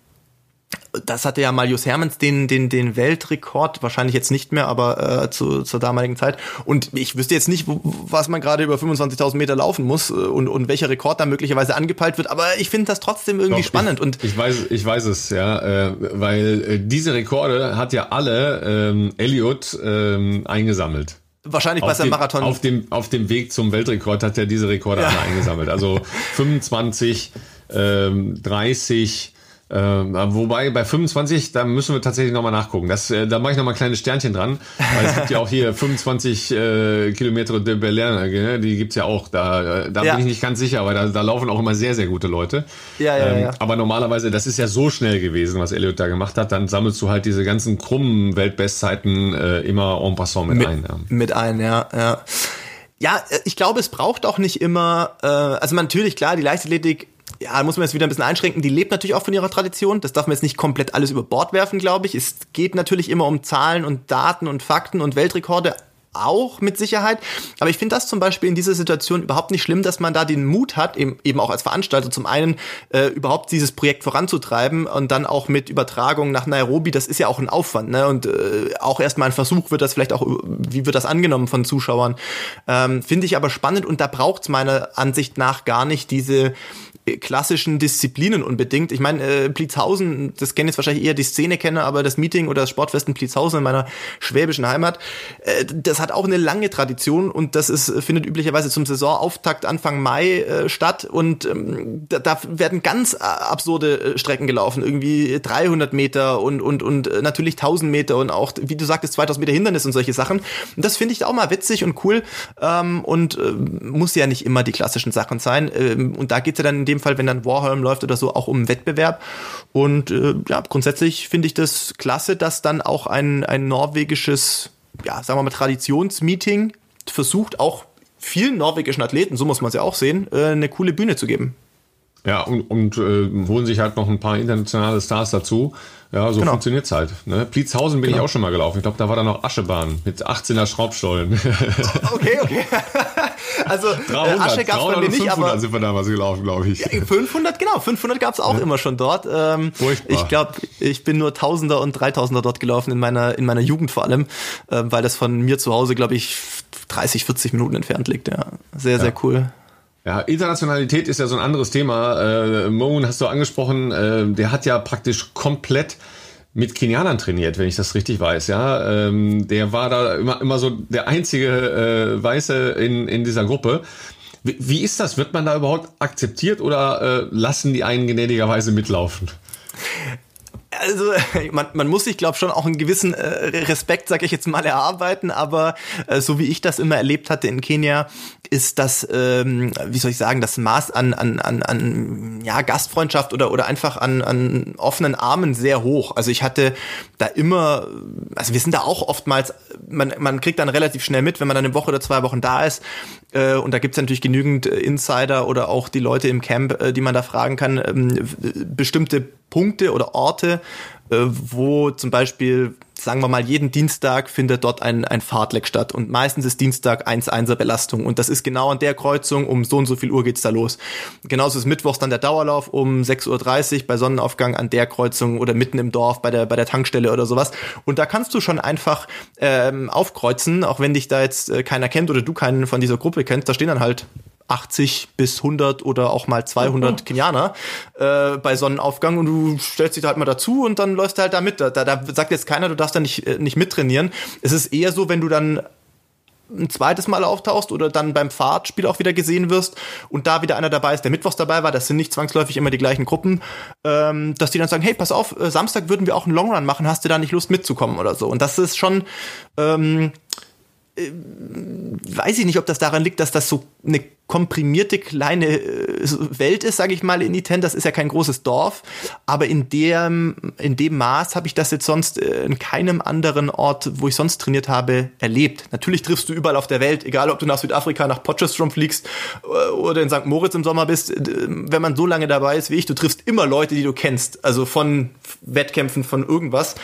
das hatte ja Marius Hermans den, den, den Weltrekord, wahrscheinlich jetzt nicht mehr, aber äh, zu, zur damaligen Zeit. Und ich wüsste jetzt nicht, was man gerade über 25.000 Meter laufen muss äh, und, und welcher Rekord da möglicherweise angepeilt wird, aber ich finde das trotzdem irgendwie Doch, spannend. Ich, und ich weiß, ich weiß es, ja, äh, weil äh, diese Rekorde hat ja alle ähm, Elliot ähm, eingesammelt. Wahrscheinlich bei seinem Marathon. Auf dem, auf dem Weg zum Weltrekord hat er diese Rekorde ja. alle eingesammelt. Also 25, ähm, 30, äh, wobei bei 25, da müssen wir tatsächlich nochmal nachgucken. Das, äh, da mache ich nochmal ein kleines Sternchen dran. Weil es gibt ja auch hier 25 äh, Kilometer de Berlin, äh, die gibt's ja auch. Da, äh, da ja. bin ich nicht ganz sicher, aber da, da laufen auch immer sehr, sehr gute Leute. Ja, ja, ähm, ja. Aber normalerweise, das ist ja so schnell gewesen, was Elliot da gemacht hat, dann sammelst du halt diese ganzen krummen Weltbestzeiten äh, immer en passant mit, mit ein. Ja. Mit ein, ja, ja. Ja, ich glaube, es braucht auch nicht immer, äh, also natürlich, klar, die Leichtathletik ja, muss man jetzt wieder ein bisschen einschränken, die lebt natürlich auch von ihrer Tradition. Das darf man jetzt nicht komplett alles über Bord werfen, glaube ich. Es geht natürlich immer um Zahlen und Daten und Fakten und Weltrekorde auch mit Sicherheit. Aber ich finde das zum Beispiel in dieser Situation überhaupt nicht schlimm, dass man da den Mut hat, eben, eben auch als Veranstalter zum einen äh, überhaupt dieses Projekt voranzutreiben und dann auch mit Übertragung nach Nairobi, das ist ja auch ein Aufwand, ne? Und äh, auch erstmal ein Versuch wird das vielleicht auch, wie wird das angenommen von Zuschauern? Ähm, finde ich aber spannend und da braucht es meiner Ansicht nach gar nicht diese klassischen Disziplinen unbedingt. Ich meine, äh, Pliezhausen, das kennen jetzt wahrscheinlich eher die Szene kennen, aber das Meeting oder das Sportfest in Pliezhausen in meiner schwäbischen Heimat, äh, das hat auch eine lange Tradition und das ist, findet üblicherweise zum Saisonauftakt Anfang Mai äh, statt und ähm, da, da, werden ganz äh, absurde äh, Strecken gelaufen, irgendwie 300 Meter und, und, und äh, natürlich 1000 Meter und auch, wie du sagtest, 2000 Meter Hindernis und solche Sachen. Und das finde ich auch mal witzig und cool ähm, und äh, muss ja nicht immer die klassischen Sachen sein. Ähm, und da geht's ja dann in dem dem Fall, wenn dann Warholm läuft oder so, auch um Wettbewerb. Und äh, ja, grundsätzlich finde ich das klasse, dass dann auch ein, ein norwegisches, ja, sagen wir mal, Traditionsmeeting versucht, auch vielen norwegischen Athleten, so muss man es ja auch sehen, äh, eine coole Bühne zu geben. Ja, und, und äh, holen sich halt noch ein paar internationale Stars dazu. Ja, so genau. funktioniert's halt. Ne? Blitzhausen bin genau. ich auch schon mal gelaufen. Ich glaube, da war da noch Aschebahn mit 18er Schraubstollen. okay, okay. also 300, äh, Asche gab's bei mir nicht, aber sind wir damals gelaufen, glaube ich. 500, genau. 500 gab's auch ja. immer schon dort. Ähm, Furchtbar. Ich glaube, ich bin nur Tausender und Dreitausender dort gelaufen in meiner in meiner Jugend vor allem, äh, weil das von mir zu Hause, glaube ich, 30, 40 Minuten entfernt liegt. Ja, sehr, ja. sehr cool. Ja, Internationalität ist ja so ein anderes Thema. Äh, Moon hast du angesprochen, äh, der hat ja praktisch komplett mit Kenianern trainiert, wenn ich das richtig weiß. Ja, ähm, der war da immer immer so der einzige äh, Weiße in in dieser Gruppe. Wie, wie ist das? Wird man da überhaupt akzeptiert oder äh, lassen die einen gnädigerweise mitlaufen? Also man, man muss sich, glaube schon auch einen gewissen äh, Respekt, sage ich jetzt mal, erarbeiten, aber äh, so wie ich das immer erlebt hatte in Kenia, ist das, ähm, wie soll ich sagen, das Maß an, an, an, an ja, Gastfreundschaft oder, oder einfach an, an offenen Armen sehr hoch. Also ich hatte da immer, also wir sind da auch oftmals, man, man kriegt dann relativ schnell mit, wenn man dann eine Woche oder zwei Wochen da ist, äh, und da gibt's natürlich genügend äh, Insider oder auch die Leute im Camp, äh, die man da fragen kann, ähm, bestimmte Punkte oder Orte, wo zum Beispiel, sagen wir mal, jeden Dienstag findet dort ein, ein Fahrtleck statt. Und meistens ist Dienstag 1-1er Belastung. Und das ist genau an der Kreuzung, um so und so viel Uhr geht's da los. Genauso ist Mittwochs dann der Dauerlauf um 6.30 Uhr bei Sonnenaufgang an der Kreuzung oder mitten im Dorf bei der, bei der Tankstelle oder sowas. Und da kannst du schon einfach ähm, aufkreuzen, auch wenn dich da jetzt äh, keiner kennt oder du keinen von dieser Gruppe kennst. Da stehen dann halt 80 bis 100 oder auch mal 200 mhm. Kenianer äh, bei Sonnenaufgang und du stellst dich da halt mal dazu und dann läufst du halt da mit. Da, da sagt jetzt keiner, du darfst da nicht, äh, nicht mittrainieren. Es ist eher so, wenn du dann ein zweites Mal auftauchst oder dann beim Fahrtspiel auch wieder gesehen wirst und da wieder einer dabei ist, der mittwochs dabei war, das sind nicht zwangsläufig immer die gleichen Gruppen, ähm, dass die dann sagen, hey, pass auf, äh, Samstag würden wir auch einen Longrun machen, hast du da nicht Lust mitzukommen oder so. Und das ist schon ähm, äh, weiß ich nicht, ob das daran liegt, dass das so eine komprimierte kleine äh, Welt ist, sage ich mal, in Iten. Das ist ja kein großes Dorf, aber in dem in dem Maß habe ich das jetzt sonst äh, in keinem anderen Ort, wo ich sonst trainiert habe, erlebt. Natürlich triffst du überall auf der Welt, egal ob du nach Südafrika, nach Potchefstroom fliegst oder in St. Moritz im Sommer bist. Wenn man so lange dabei ist wie ich, du triffst immer Leute, die du kennst, also von Wettkämpfen, von irgendwas.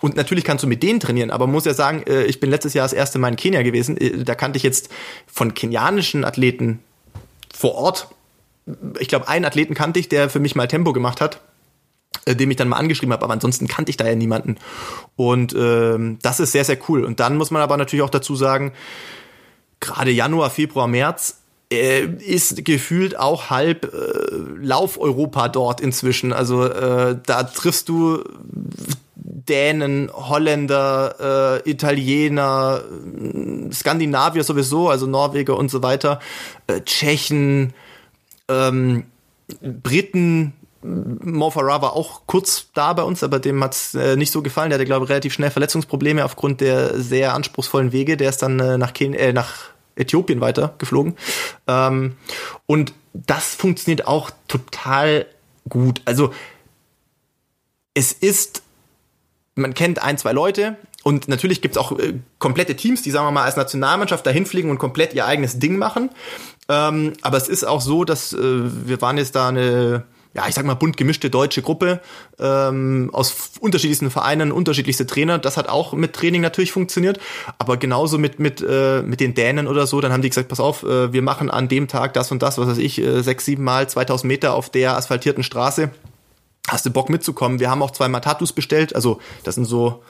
Und natürlich kannst du mit denen trainieren, aber muss ja sagen, äh, ich bin letztes Jahr das erste Mal in Kenia gewesen. Äh, da kannte ich jetzt von kenianischen Athleten vor Ort, ich glaube, einen Athleten kannte ich, der für mich mal Tempo gemacht hat äh, dem ich dann mal angeschrieben habe, aber ansonsten kannte ich da ja niemanden. Und ähm, das ist sehr, sehr cool. Und dann muss man aber natürlich auch dazu sagen, gerade Januar, Februar, März ist gefühlt auch halb äh, Lauf Europa dort inzwischen. Also äh, da triffst du Dänen, Holländer, äh, Italiener, Skandinavier sowieso, also Norweger und so weiter, äh, Tschechen, ähm, Briten, Mo Farah war auch kurz da bei uns, aber dem hat's äh, nicht so gefallen. Der hatte, glaube ich, relativ schnell Verletzungsprobleme aufgrund der sehr anspruchsvollen Wege. Der ist dann äh, nach, Ken äh, nach Äthiopien weiter geflogen. Ähm, und das funktioniert auch total gut. Also es ist man kennt ein, zwei Leute und natürlich gibt's auch äh, komplette Teams, die, sagen wir mal, als Nationalmannschaft dahin fliegen und komplett ihr eigenes Ding machen. Ähm, aber es ist auch so, dass äh, wir waren jetzt da eine, ja, ich sag mal, bunt gemischte deutsche Gruppe ähm, aus unterschiedlichsten Vereinen, unterschiedlichste Trainer. Das hat auch mit Training natürlich funktioniert, aber genauso mit mit äh, mit den Dänen oder so. Dann haben die gesagt, pass auf, äh, wir machen an dem Tag das und das, was weiß ich, äh, sechs, sieben Mal 2000 Meter auf der asphaltierten Straße Hast du Bock mitzukommen? Wir haben auch zwei Matatus bestellt. Also, das sind so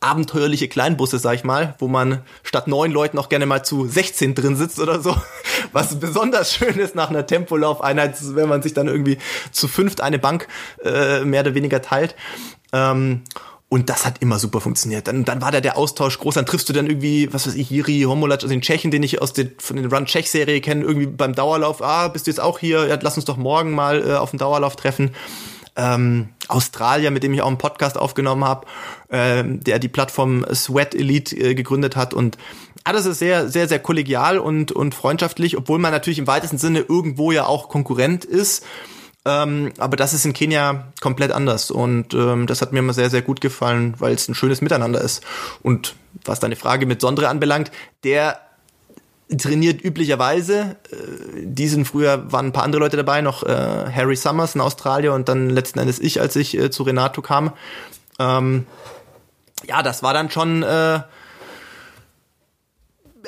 abenteuerliche Kleinbusse, sag ich mal, wo man statt neun Leuten auch gerne mal zu 16 drin sitzt oder so. Was besonders schön ist nach einer Tempolaufeinheit, wenn man sich dann irgendwie zu fünft eine Bank äh, mehr oder weniger teilt. Ähm, und das hat immer super funktioniert. Dann, dann war da der Austausch groß. Dann triffst du dann irgendwie, was weiß ich, Jiri Homolac aus den Tschechen, den ich aus den, von den Run Czech Serie kenne, irgendwie beim Dauerlauf. Ah, bist du jetzt auch hier? Ja, lass uns doch morgen mal äh, auf den Dauerlauf treffen ähm, Australier, mit dem ich auch einen Podcast aufgenommen habe, ähm, der die Plattform Sweat Elite äh, gegründet hat und alles ist sehr, sehr, sehr kollegial und, und freundschaftlich, obwohl man natürlich im weitesten Sinne irgendwo ja auch Konkurrent ist. Ähm, aber das ist in Kenia komplett anders und ähm, das hat mir immer sehr, sehr gut gefallen, weil es ein schönes Miteinander ist. Und was deine Frage mit Sondre anbelangt, der trainiert üblicherweise. Äh, die sind früher, waren ein paar andere Leute dabei, noch äh, Harry Summers, in Australier und dann letzten Endes ich, als ich äh, zu Renato kam. Ähm, ja, das war dann schon äh,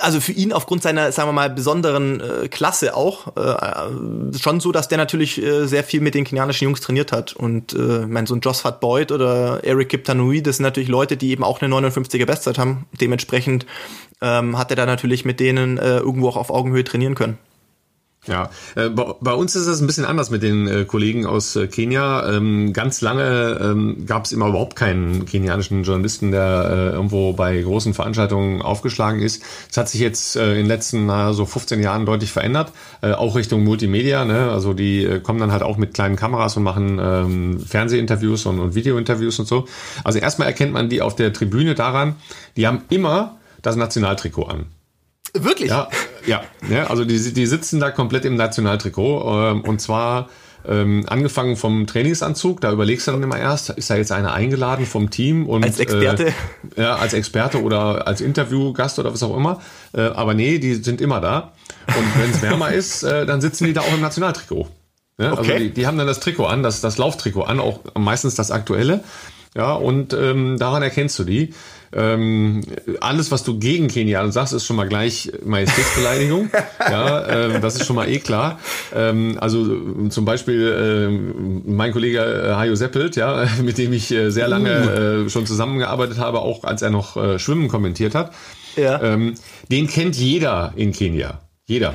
also für ihn aufgrund seiner, sagen wir mal, besonderen äh, Klasse auch, äh, schon so, dass der natürlich äh, sehr viel mit den kenianischen Jungs trainiert hat. Und äh, mein so ein Josphat Boyd oder Eric Kiptanui, das sind natürlich Leute, die eben auch eine 59er Bestzeit haben. Dementsprechend ähm, hat er da natürlich mit denen äh, irgendwo auch auf Augenhöhe trainieren können. Ja, äh, bei uns ist es ein bisschen anders mit den äh, Kollegen aus äh, Kenia. Ähm, ganz lange ähm, gab es immer überhaupt keinen kenianischen Journalisten, der irgendwo bei großen Veranstaltungen aufgeschlagen ist. Das hat sich jetzt in den letzten so 15 Jahren deutlich verändert, auch Richtung Multimedia. Ne? Also die kommen dann halt auch mit kleinen Kameras und machen ähm, Fernsehinterviews und, und Videointerviews und so. Also erstmal erkennt man die auf der Tribüne daran, die haben immer das Nationaltrikot an. Wirklich? Ja, ja, ja also die, die sitzen da komplett im Nationaltrikot ähm, und zwar ähm, angefangen vom Trainingsanzug, da überlegst du dann immer erst, ist da jetzt einer eingeladen vom Team und als Experte, äh, ja, als Experte oder als Interviewgast oder was auch immer. Äh, aber nee, die sind immer da. Und wenn es wärmer ist, äh, dann sitzen die da auch im Nationaltrikot. Ja, also okay. Also die, die haben dann das Trikot an, das, das Lauftrikot an, auch meistens das aktuelle. Ja, und ähm, daran erkennst du die. Ähm, alles, was du gegen Kenia sagst, ist schon mal gleich Majestätsbeleidigung. ja, äh, das ist schon mal eh klar. Ähm, also zum Beispiel äh, mein Kollege äh, Hajo Seppelt, ja, mit dem ich äh, sehr lange uh. äh, schon zusammengearbeitet habe, auch als er noch äh, Schwimmen kommentiert hat. Ja. Ähm, den kennt jeder in Kenia. Jeder.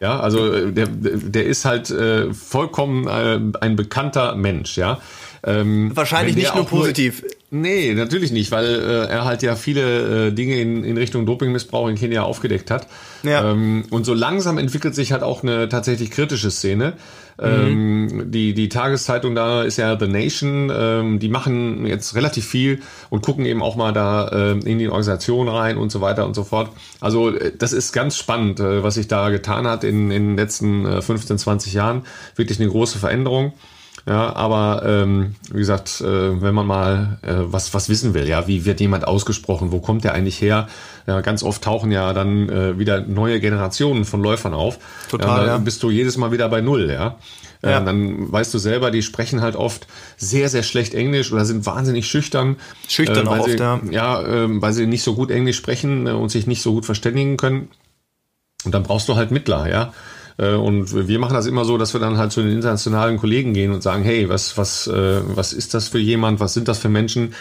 Ja, also äh, der, der ist halt äh, vollkommen ein bekannter Mensch, ja. Ähm, Wahrscheinlich nicht nur positiv. Nur, nee, natürlich nicht, weil äh, er halt ja viele äh, Dinge in, in Richtung Dopingmissbrauch in Kenia aufgedeckt hat. Ja. Ähm, und so langsam entwickelt sich halt auch eine tatsächlich kritische Szene. Ähm, mhm. die, die Tageszeitung da ist ja The Nation, ähm, die machen jetzt relativ viel und gucken eben auch mal da äh, in die Organisation rein und so weiter und so fort. Also äh, das ist ganz spannend, äh, was sich da getan hat in, in den letzten äh, 15, 20 Jahren. Wirklich eine große Veränderung. Ja, aber ähm, wie gesagt, äh, wenn man mal äh, was, was wissen will, ja, wie wird jemand ausgesprochen, wo kommt der eigentlich her? Ja, ganz oft tauchen ja dann äh, wieder neue Generationen von Läufern auf. Total. Ja, dann bist du jedes Mal wieder bei null, ja. Äh, ja. dann weißt du selber, die sprechen halt oft sehr, sehr schlecht Englisch oder sind wahnsinnig schüchtern. Schüchtern äh, auch oft, sie, ja. Ja, äh, weil sie nicht so gut Englisch sprechen äh, und sich nicht so gut verständigen können. Und dann brauchst du halt Mittler, ja. Äh, und wir machen das immer so, dass wir dann halt zu den internationalen Kollegen gehen und sagen, hey, was, was, äh, was ist das für jemand? Was sind das für Menschen?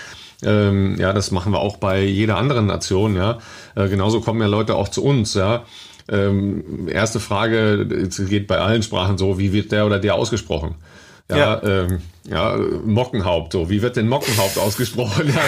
Ähm, ja, das machen wir auch bei jeder anderen Nation, ja. Äh, genauso kommen ja Leute auch zu uns, ja. Ähm, erste Frage, es geht bei allen Sprachen so, wie wird der oder der ausgesprochen? Ja, ja. Ähm, ja, Mockenhaupt, so. Wie wird denn Mockenhaupt ausgesprochen? Ja,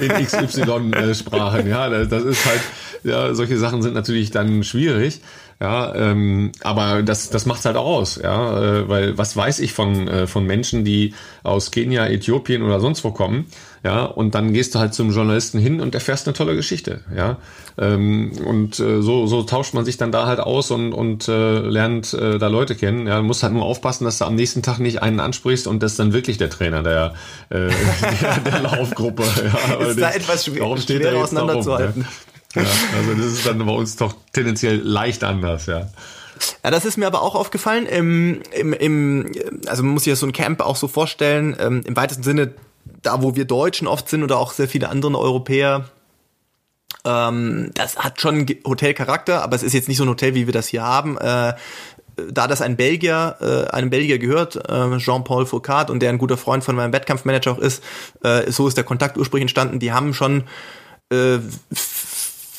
in, in XY-Sprachen. Ja, das ist halt, ja, solche Sachen sind natürlich dann schwierig. Ja, ähm, aber das, das macht's halt auch aus, ja, äh, weil was weiß ich von, äh, von Menschen, die aus Kenia, Äthiopien oder sonst wo kommen, ja, und dann gehst du halt zum Journalisten hin und erfährst eine tolle Geschichte, ja, ähm, und äh, so, so tauscht man sich dann da halt aus und, und äh, lernt äh, da Leute kennen, ja, du musst halt nur aufpassen, dass du am nächsten Tag nicht einen ansprichst und das ist dann wirklich der Trainer der, äh, der, der Laufgruppe, ja, ist da etwas schwer, schwer auseinanderzuhalten. Darum, ja. Ja, also das ist dann bei uns doch tendenziell leicht anders, ja. Ja, das ist mir aber auch aufgefallen. Im, im, im, also man muss sich ja so ein Camp auch so vorstellen, ähm, im weitesten Sinne, da wo wir Deutschen oft sind oder auch sehr viele andere Europäer, ähm, das hat schon Hotelcharakter, aber es ist jetzt nicht so ein Hotel, wie wir das hier haben. Äh, da das ein Belgier, äh, einem Belgier gehört, äh, Jean-Paul Foucault, und der ein guter Freund von meinem Wettkampfmanager auch ist, äh, so ist der Kontakt ursprünglich entstanden. Die haben schon äh,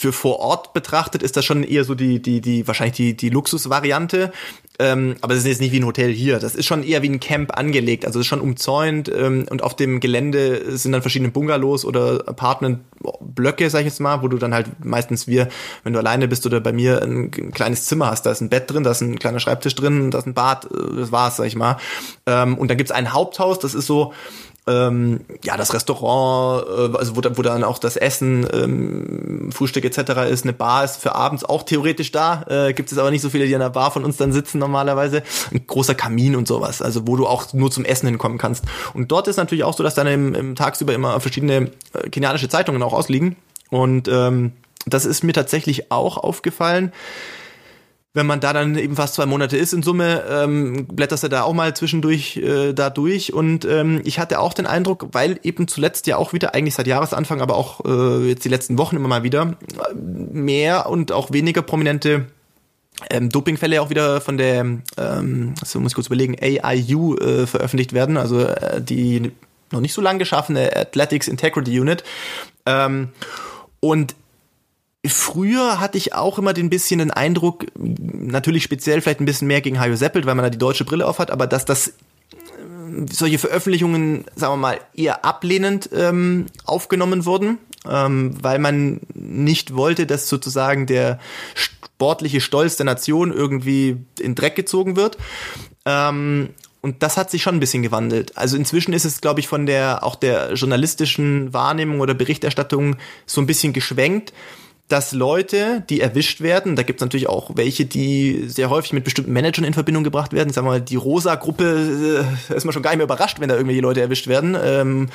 für vor Ort betrachtet ist das schon eher so die, die, die, wahrscheinlich die, die Luxusvariante. Ähm, aber es ist jetzt nicht wie ein Hotel hier. Das ist schon eher wie ein Camp angelegt. Also es ist schon umzäunt ähm, und auf dem Gelände sind dann verschiedene Bungalows oder Apartmentblöcke, sag ich jetzt mal, wo du dann halt meistens wir, wenn du alleine bist oder bei mir ein, ein kleines Zimmer hast, da ist ein Bett drin, da ist ein kleiner Schreibtisch drin, da ist ein Bad, äh, das war's, sag ich mal. Ähm, und dann gibt's ein Haupthaus, das ist so ähm, ja, das Restaurant, äh, also wo, wo dann auch das Essen, ähm, Frühstück etc. ist, eine Bar ist für abends auch theoretisch da. Äh, Gibt es aber nicht so viele, die an der Bar von uns dann sitzen normalerweise. Ein großer Kamin und sowas, also wo du auch nur zum Essen hinkommen kannst. Und dort ist natürlich auch so, dass dann im, im tagsüber immer verschiedene äh, kenianische Zeitungen auch ausliegen. Und ähm, das ist mir tatsächlich auch aufgefallen wenn man da dann eben fast zwei Monate ist in Summe, ähm, blätterst du da auch mal zwischendurch äh, da durch. Und ähm, ich hatte auch den Eindruck, weil eben zuletzt ja auch wieder, eigentlich seit Jahresanfang, aber auch äh, jetzt die letzten Wochen immer mal wieder, mehr und auch weniger prominente ähm, Dopingfälle auch wieder von der, ähm, so muss ich kurz überlegen, AIU äh, veröffentlicht werden, also äh, die noch nicht so lang geschaffene Athletics Integrity Unit. Ähm, und Früher hatte ich auch immer den bisschen den Eindruck, natürlich speziell vielleicht ein bisschen mehr gegen Hajo Seppelt, weil man da die deutsche Brille auf hat, aber dass das äh, solche Veröffentlichungen, sagen wir mal, eher ablehnend ähm, aufgenommen wurden, ähm, weil man nicht wollte, dass sozusagen der sportliche Stolz der Nation irgendwie in Dreck gezogen wird. Ähm, und das hat sich schon ein bisschen gewandelt. Also inzwischen ist es, glaube ich, von der auch der journalistischen Wahrnehmung oder Berichterstattung so ein bisschen geschwenkt dass Leute, die erwischt werden, da gibt es natürlich auch welche, die sehr häufig mit bestimmten Managern in Verbindung gebracht werden. Sagen wir mal, die Rosa-Gruppe, äh, ist man schon gar nicht mehr überrascht, wenn da irgendwelche Leute erwischt werden. Ähm,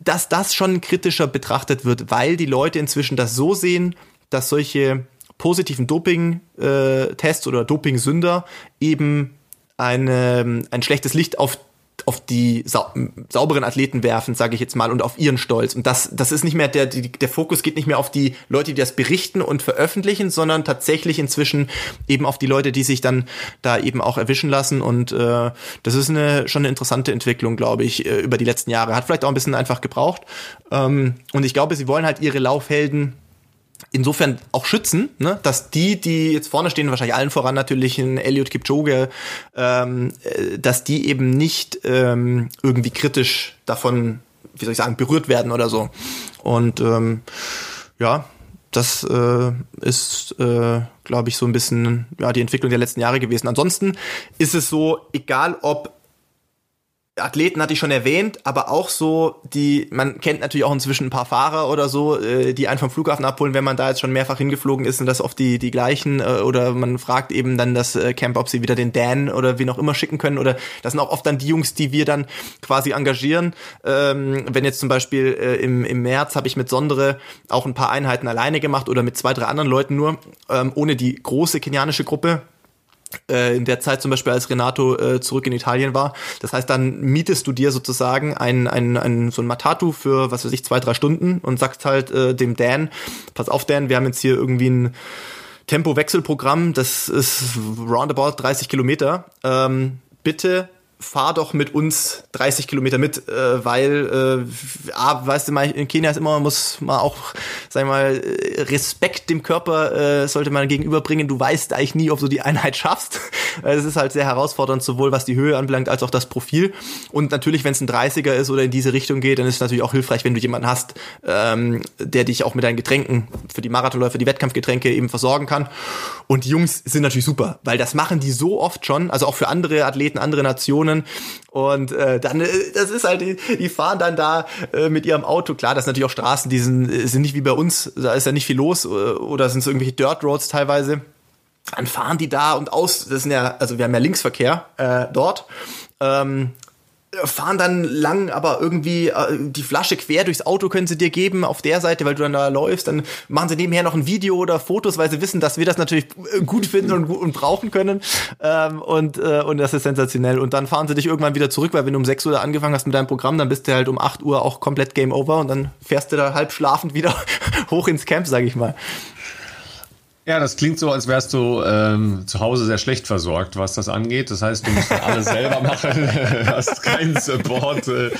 dass das schon kritischer betrachtet wird, weil die Leute inzwischen das so sehen, dass solche positiven Doping-Tests äh, oder Doping-Sünder eben eine, ein schlechtes Licht auf auf die sau sauberen Athleten werfen, sage ich jetzt mal, und auf ihren Stolz. Und das, das ist nicht mehr der, die, der Fokus geht nicht mehr auf die Leute, die das berichten und veröffentlichen, sondern tatsächlich inzwischen eben auf die Leute, die sich dann da eben auch erwischen lassen. Und äh, das ist eine schon eine interessante Entwicklung, glaube ich, äh, über die letzten Jahre. Hat vielleicht auch ein bisschen einfach gebraucht. Ähm, und ich glaube, sie wollen halt ihre Laufhelden insofern auch schützen, ne? dass die, die jetzt vorne stehen, wahrscheinlich allen voran natürlich in Elliot Kipchoge, ähm, äh, dass die eben nicht ähm, irgendwie kritisch davon, wie soll ich sagen, berührt werden oder so. Und ähm, ja, das äh, ist, äh, glaube ich, so ein bisschen ja, die Entwicklung der letzten Jahre gewesen. Ansonsten ist es so, egal ob Athleten hatte ich schon erwähnt, aber auch so die, man kennt natürlich auch inzwischen ein paar Fahrer oder so, äh, die einen vom Flughafen abholen, wenn man da jetzt schon mehrfach hingeflogen ist und das oft die, die gleichen äh, oder man fragt eben dann das äh, Camp, ob sie wieder den Dan oder wie noch immer schicken können oder das sind auch oft dann die Jungs, die wir dann quasi engagieren. Ähm, wenn jetzt zum Beispiel im, im März habe ich mit Sondere auch ein paar Einheiten alleine gemacht oder mit zwei, drei anderen Leuten nur, ähm, ohne die große kenianische Gruppe äh, in der Zeit zum Beispiel, als Renato äh, zurück in Italien war. Das heißt, dann mietest du dir sozusagen ein, ein, ein, so ein Matatu für, was weiß ich, zwei, drei Stunden und sagst halt äh, dem Dan, pass auf Dan, wir haben jetzt hier irgendwie ein Tempowechselprogramm, das ist roundabout 30 Kilometer. Ähm, bitte fahr doch mit uns 30 Kilometer mit, äh, weil, äh, ah, weißt du mal, in Kenia ist immer, muss man auch, sag ich mal, Respekt dem Körper äh, sollte man gegenüberbringen. Du weißt eigentlich nie, ob du die Einheit schaffst. Es ist halt sehr herausfordernd, sowohl was die Höhe anbelangt, als auch das Profil. Und natürlich, wenn es ein 30er ist oder in diese Richtung geht, dann ist es natürlich auch hilfreich, wenn du jemanden hast, ähm, der dich auch mit deinen Getränken für die Marathonläufe, die Wettkampfgetränke eben versorgen kann. Und die Jungs sind natürlich super, weil das machen die so oft schon, also auch für andere Athleten, andere Nationen. Und äh, dann, äh, das ist halt, die, die fahren dann da äh, mit ihrem Auto. Klar, das sind natürlich auch Straßen, die sind, äh, sind nicht wie bei uns, da ist ja nicht viel los äh, oder sind es irgendwelche Dirt Roads teilweise. Dann fahren die da und aus, das sind ja, also wir haben ja Linksverkehr äh, dort. Ähm, fahren dann lang, aber irgendwie äh, die Flasche quer durchs Auto können sie dir geben auf der Seite, weil du dann da läufst. Dann machen sie nebenher noch ein Video oder Fotos, weil sie wissen, dass wir das natürlich gut finden und, und brauchen können. Ähm, und, äh, und das ist sensationell. Und dann fahren sie dich irgendwann wieder zurück, weil wenn du um 6 Uhr angefangen hast mit deinem Programm, dann bist du halt um 8 Uhr auch komplett Game Over und dann fährst du da halb schlafend wieder hoch ins Camp, sag ich mal. Ja, das klingt so, als wärst du ähm, zu Hause sehr schlecht versorgt, was das angeht. Das heißt, du musst alles selber machen, hast keinen Support, äh,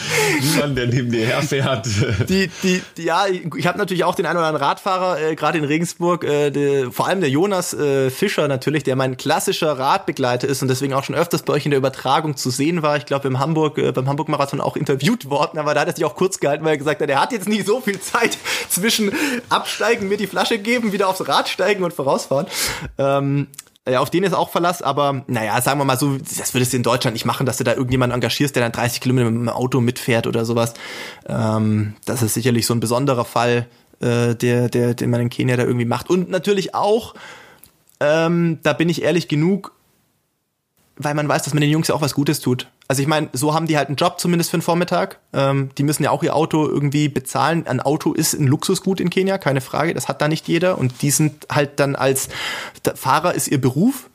niemand, der neben dir herfährt. Die, die, die ja, ich habe natürlich auch den einen oder anderen Radfahrer, äh, gerade in Regensburg, äh, de, vor allem der Jonas äh, Fischer natürlich, der mein klassischer Radbegleiter ist und deswegen auch schon öfters bei euch in der Übertragung zu sehen war. Ich glaube, Hamburg, äh, beim Hamburg-Marathon auch interviewt worden, aber da hat er sich auch kurz gehalten, weil er gesagt hat, er hat jetzt nicht so viel Zeit zwischen absteigen, mir die Flasche geben, wieder aufs Rad steigen und vorausfahren. Ähm, ja, auf den ist auch Verlass, aber naja, sagen wir mal so, das würdest du in Deutschland nicht machen, dass du da irgendjemanden engagierst, der dann 30 Kilometer mit dem Auto mitfährt oder sowas. Ähm, das ist sicherlich so ein besonderer Fall, äh, der, der, den man in Kenia da irgendwie macht. Und natürlich auch, ähm, da bin ich ehrlich genug, weil man weiß, dass man den Jungs ja auch was Gutes tut. Also ich meine, so haben die halt einen Job zumindest für den Vormittag. Ähm, die müssen ja auch ihr Auto irgendwie bezahlen. Ein Auto ist ein Luxusgut in Kenia, keine Frage. Das hat da nicht jeder. Und die sind halt dann als Fahrer ist ihr Beruf.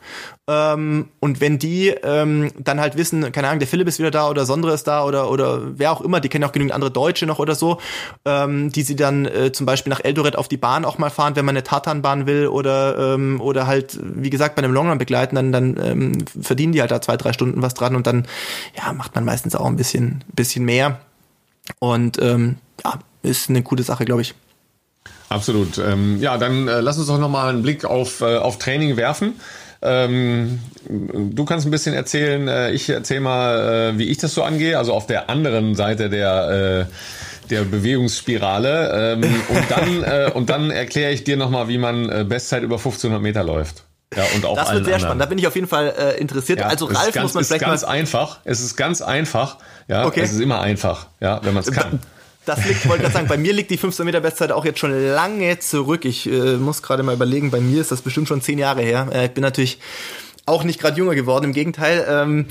Ähm, und wenn die ähm, dann halt wissen, keine Ahnung, der Philipp ist wieder da oder Sondre ist da oder oder wer auch immer, die kennen auch genügend andere Deutsche noch oder so, ähm, die sie dann äh, zum Beispiel nach Eldoret auf die Bahn auch mal fahren, wenn man eine Tartanbahn will oder ähm, oder halt wie gesagt bei einem Longrun begleiten, dann dann ähm, verdienen die halt da zwei drei Stunden was dran und dann ja macht man meistens auch ein bisschen bisschen mehr und ähm, ja ist eine coole Sache, glaube ich. Absolut. Ähm, ja, dann äh, lass uns doch noch mal einen Blick auf äh, auf Training werfen. Ähm, du kannst ein bisschen erzählen, äh, ich erzähle mal, äh, wie ich das so angehe, also auf der anderen Seite der, äh, der Bewegungsspirale. Ähm, und dann, und dann erkläre ich dir nochmal, wie man Bestzeit über 1500 Meter läuft. Ja, und auch das wird sehr anderen. spannend. Da bin ich auf jeden Fall äh, interessiert. Ja, also Ralf ganz, muss man vielleicht ganz mal einfach. Es ist ganz einfach. Ja, okay. es ist immer einfach. Ja, wenn man es kann. Das liegt, wollte ich sagen, bei mir liegt die 15 Meter Bestzeit auch jetzt schon lange zurück. Ich äh, muss gerade mal überlegen, bei mir ist das bestimmt schon zehn Jahre her. Äh, ich bin natürlich auch nicht gerade jünger geworden, im Gegenteil. Ähm,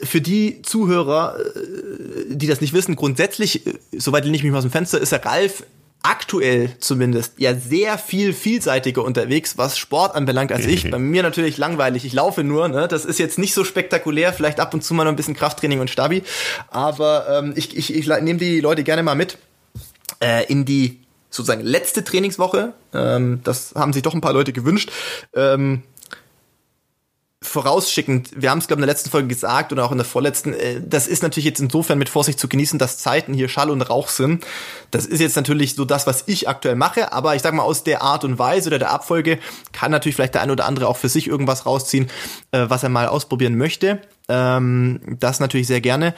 für die Zuhörer, äh, die das nicht wissen, grundsätzlich, äh, soweit lehne ich mich mal aus dem Fenster, ist der Ralf aktuell zumindest ja sehr viel vielseitiger unterwegs, was Sport anbelangt als ich. Bei mir natürlich langweilig. Ich laufe nur. Ne? Das ist jetzt nicht so spektakulär. Vielleicht ab und zu mal noch ein bisschen Krafttraining und Stabi. Aber ähm, ich, ich, ich nehme die Leute gerne mal mit äh, in die sozusagen letzte Trainingswoche. Ähm, das haben sich doch ein paar Leute gewünscht. Ähm, vorausschickend, wir haben es glaube ich in der letzten Folge gesagt oder auch in der vorletzten, äh, das ist natürlich jetzt insofern mit Vorsicht zu genießen, dass Zeiten hier Schall und Rauch sind. Das ist jetzt natürlich so das, was ich aktuell mache, aber ich sag mal aus der Art und Weise oder der Abfolge kann natürlich vielleicht der ein oder andere auch für sich irgendwas rausziehen, äh, was er mal ausprobieren möchte. Ähm, das natürlich sehr gerne.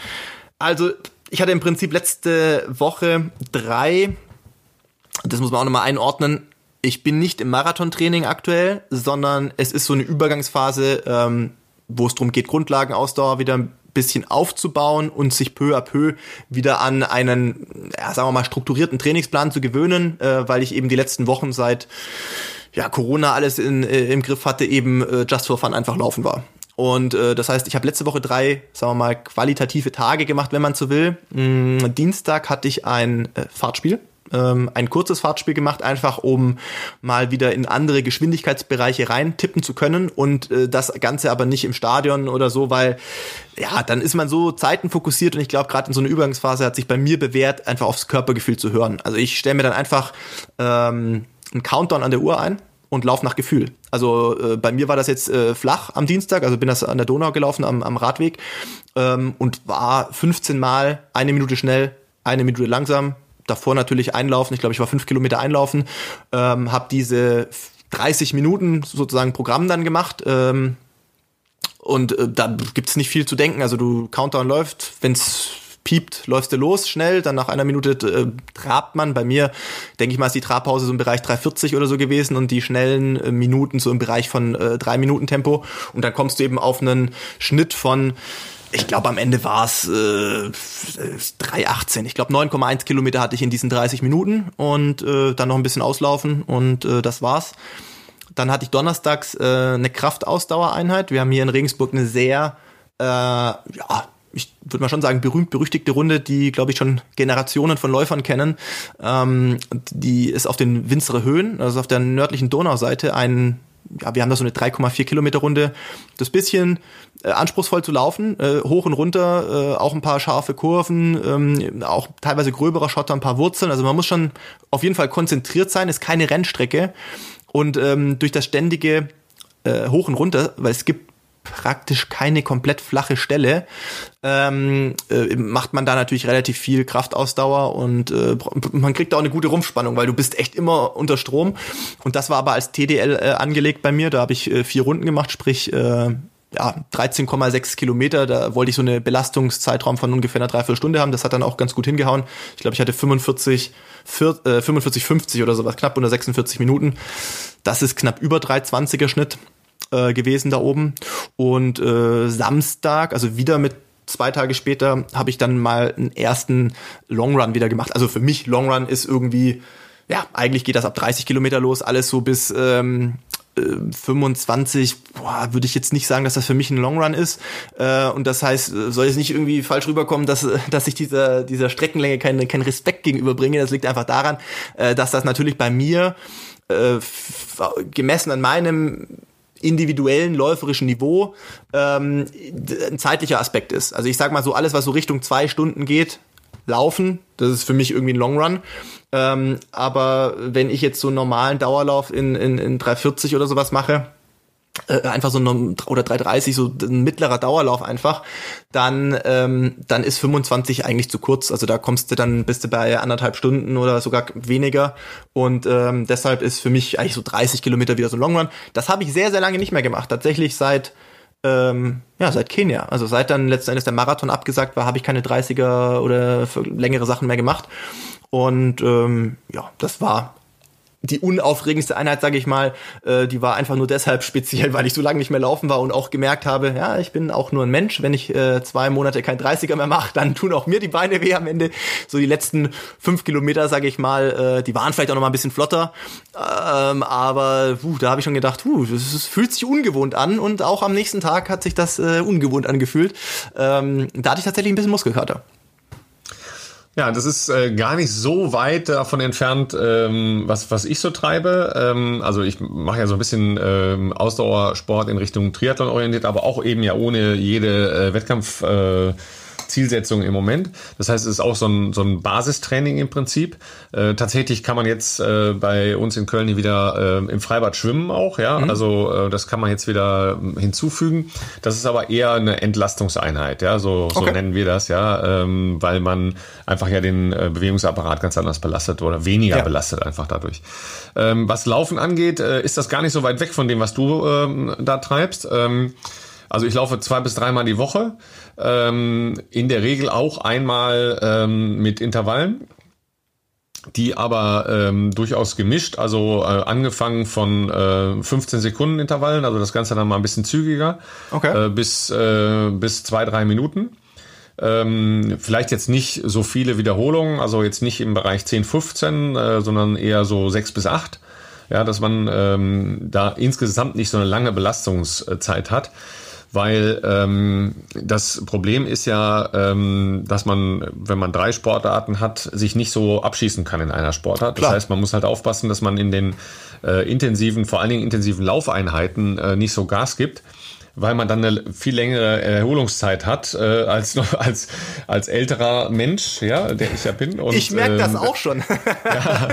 Also ich hatte im Prinzip letzte Woche drei, das muss man auch nochmal einordnen, ich bin nicht im Marathontraining aktuell, sondern es ist so eine Übergangsphase, ähm, wo es darum geht, Grundlagenausdauer wieder ein bisschen aufzubauen und sich peu à peu wieder an einen, ja, sagen wir mal, strukturierten Trainingsplan zu gewöhnen, äh, weil ich eben die letzten Wochen seit ja, Corona alles in, äh, im Griff hatte, eben äh, just for fun einfach laufen war. Und äh, das heißt, ich habe letzte Woche drei, sagen wir mal, qualitative Tage gemacht, wenn man so will. Mm, Dienstag hatte ich ein äh, Fahrtspiel ähm, ein kurzes Fahrtspiel gemacht, einfach um mal wieder in andere Geschwindigkeitsbereiche rein tippen zu können und äh, das Ganze aber nicht im Stadion oder so, weil ja, dann ist man so zeitenfokussiert und ich glaube, gerade in so einer Übergangsphase hat sich bei mir bewährt, einfach aufs Körpergefühl zu hören. Also ich stelle mir dann einfach ähm, einen Countdown an der Uhr ein und lauf nach Gefühl. Also äh, bei mir war das jetzt äh, flach am Dienstag, also bin das an der Donau gelaufen am, am Radweg ähm, und war 15 Mal eine Minute schnell, eine Minute langsam, davor natürlich einlaufen. Ich glaube, ich war fünf Kilometer einlaufen, ähm, habe diese 30 Minuten sozusagen Programm dann gemacht. Ähm, und äh, da gibt's nicht viel zu denken. Also du Countdown läuft, wenn's piept, läufst du los schnell, dann nach einer Minute äh, trabt man. Bei mir, denke ich mal, ist die Trabpause so im Bereich 3,40 oder so gewesen und die schnellen äh, Minuten so im Bereich von äh, 3 Minuten Tempo. Und dann kommst du eben auf einen Schnitt von ich glaube, am Ende war es äh, 3,18. Ich glaube, 9,1 Kilometer hatte ich in diesen 30 Minuten und äh, dann noch ein bisschen auslaufen und äh, das war's. Dann hatte ich donnerstags äh, eine Kraftausdauereinheit. Wir haben hier in Regensburg eine sehr, äh, ja, ich würde mal schon sagen, berühmt-berüchtigte Runde, die, glaube ich, schon Generationen von Läufern kennen. Ähm, die ist auf den Winzere Höhen, also auf der nördlichen Donauseite, ein ja, wir haben da so eine 3,4 Kilometer Runde. Das bisschen äh, anspruchsvoll zu laufen, äh, hoch und runter, äh, auch ein paar scharfe Kurven, ähm, auch teilweise gröberer Schotter, ein paar Wurzeln. Also man muss schon auf jeden Fall konzentriert sein, ist keine Rennstrecke. Und ähm, durch das ständige äh, Hoch und runter, weil es gibt praktisch keine komplett flache Stelle, ähm, äh, macht man da natürlich relativ viel Kraftausdauer und äh, man kriegt auch eine gute Rumpfspannung, weil du bist echt immer unter Strom. Und das war aber als TDL äh, angelegt bei mir. Da habe ich äh, vier Runden gemacht, sprich äh, ja, 13,6 Kilometer, da wollte ich so eine Belastungszeitraum von ungefähr einer Dreiviertelstunde haben. Das hat dann auch ganz gut hingehauen. Ich glaube, ich hatte 45, 4, äh, 45, 50 oder sowas, knapp unter 46 Minuten. Das ist knapp über 320er Schnitt äh, gewesen da oben. Und äh, Samstag, also wieder mit zwei Tage später, habe ich dann mal einen ersten Long Run wieder gemacht. Also für mich Long Run ist irgendwie, ja, eigentlich geht das ab 30 Kilometer los, alles so bis ähm, 25, boah, würde ich jetzt nicht sagen, dass das für mich ein Long Run ist. Äh, und das heißt, soll jetzt nicht irgendwie falsch rüberkommen, dass, dass ich dieser, dieser Streckenlänge keinen keinen Respekt gegenüberbringe. Das liegt einfach daran, äh, dass das natürlich bei mir äh, gemessen an meinem individuellen läuferischen Niveau ähm, ein zeitlicher Aspekt ist. Also ich sag mal so, alles, was so Richtung zwei Stunden geht, laufen, das ist für mich irgendwie ein Long Run. Ähm, aber wenn ich jetzt so einen normalen Dauerlauf in, in, in 340 oder sowas mache, äh, einfach so ein, oder 330, so ein mittlerer Dauerlauf einfach, dann, ähm, dann ist 25 eigentlich zu kurz. Also da kommst du dann, bist du bei anderthalb Stunden oder sogar weniger. Und ähm, deshalb ist für mich eigentlich so 30 Kilometer wieder so ein Long Run. Das habe ich sehr, sehr lange nicht mehr gemacht. Tatsächlich seit ähm, ja, seit Kenia. Also seit dann letzten Endes der Marathon abgesagt war, habe ich keine 30er oder längere Sachen mehr gemacht. Und ähm, ja, das war die unaufregendste Einheit, sage ich mal, äh, die war einfach nur deshalb speziell, weil ich so lange nicht mehr laufen war und auch gemerkt habe, ja, ich bin auch nur ein Mensch. Wenn ich äh, zwei Monate kein 30er mehr mache, dann tun auch mir die Beine weh am Ende. So die letzten fünf Kilometer, sage ich mal, äh, die waren vielleicht auch noch mal ein bisschen flotter, ähm, aber puh, da habe ich schon gedacht, puh, das, das, fühlt sich ungewohnt an und auch am nächsten Tag hat sich das äh, ungewohnt angefühlt. Ähm, da hatte ich tatsächlich ein bisschen Muskelkater. Ja, das ist äh, gar nicht so weit davon entfernt, ähm, was, was ich so treibe. Ähm, also ich mache ja so ein bisschen ähm, Ausdauersport in Richtung Triathlon orientiert, aber auch eben ja ohne jede äh, Wettkampf. Äh, Zielsetzung im Moment. Das heißt, es ist auch so ein, so ein Basistraining im Prinzip. Äh, tatsächlich kann man jetzt äh, bei uns in Köln wieder äh, im Freibad schwimmen auch, ja. Mhm. Also äh, das kann man jetzt wieder ähm, hinzufügen. Das ist aber eher eine Entlastungseinheit, ja, so, so okay. nennen wir das, ja, ähm, weil man einfach ja den äh, Bewegungsapparat ganz anders belastet oder weniger ja. belastet einfach dadurch. Ähm, was Laufen angeht, äh, ist das gar nicht so weit weg von dem, was du ähm, da treibst. Ähm, also ich laufe zwei bis dreimal die Woche, ähm, in der Regel auch einmal ähm, mit Intervallen die aber ähm, durchaus gemischt, also äh, angefangen von äh, 15 Sekunden Intervallen, also das Ganze dann mal ein bisschen zügiger, okay. äh, bis, äh, bis zwei, drei Minuten. Ähm, vielleicht jetzt nicht so viele Wiederholungen, also jetzt nicht im Bereich 10, 15, äh, sondern eher so sechs bis acht. Ja, dass man ähm, da insgesamt nicht so eine lange Belastungszeit hat weil ähm, das Problem ist ja, ähm, dass man, wenn man drei Sportarten hat, sich nicht so abschießen kann in einer Sportart. Klar. Das heißt, man muss halt aufpassen, dass man in den äh, intensiven, vor allen Dingen intensiven Laufeinheiten äh, nicht so Gas gibt weil man dann eine viel längere Erholungszeit hat äh, als noch als als älterer Mensch, ja, der ich ja bin. Und, ich merke ähm, das auch schon. ja,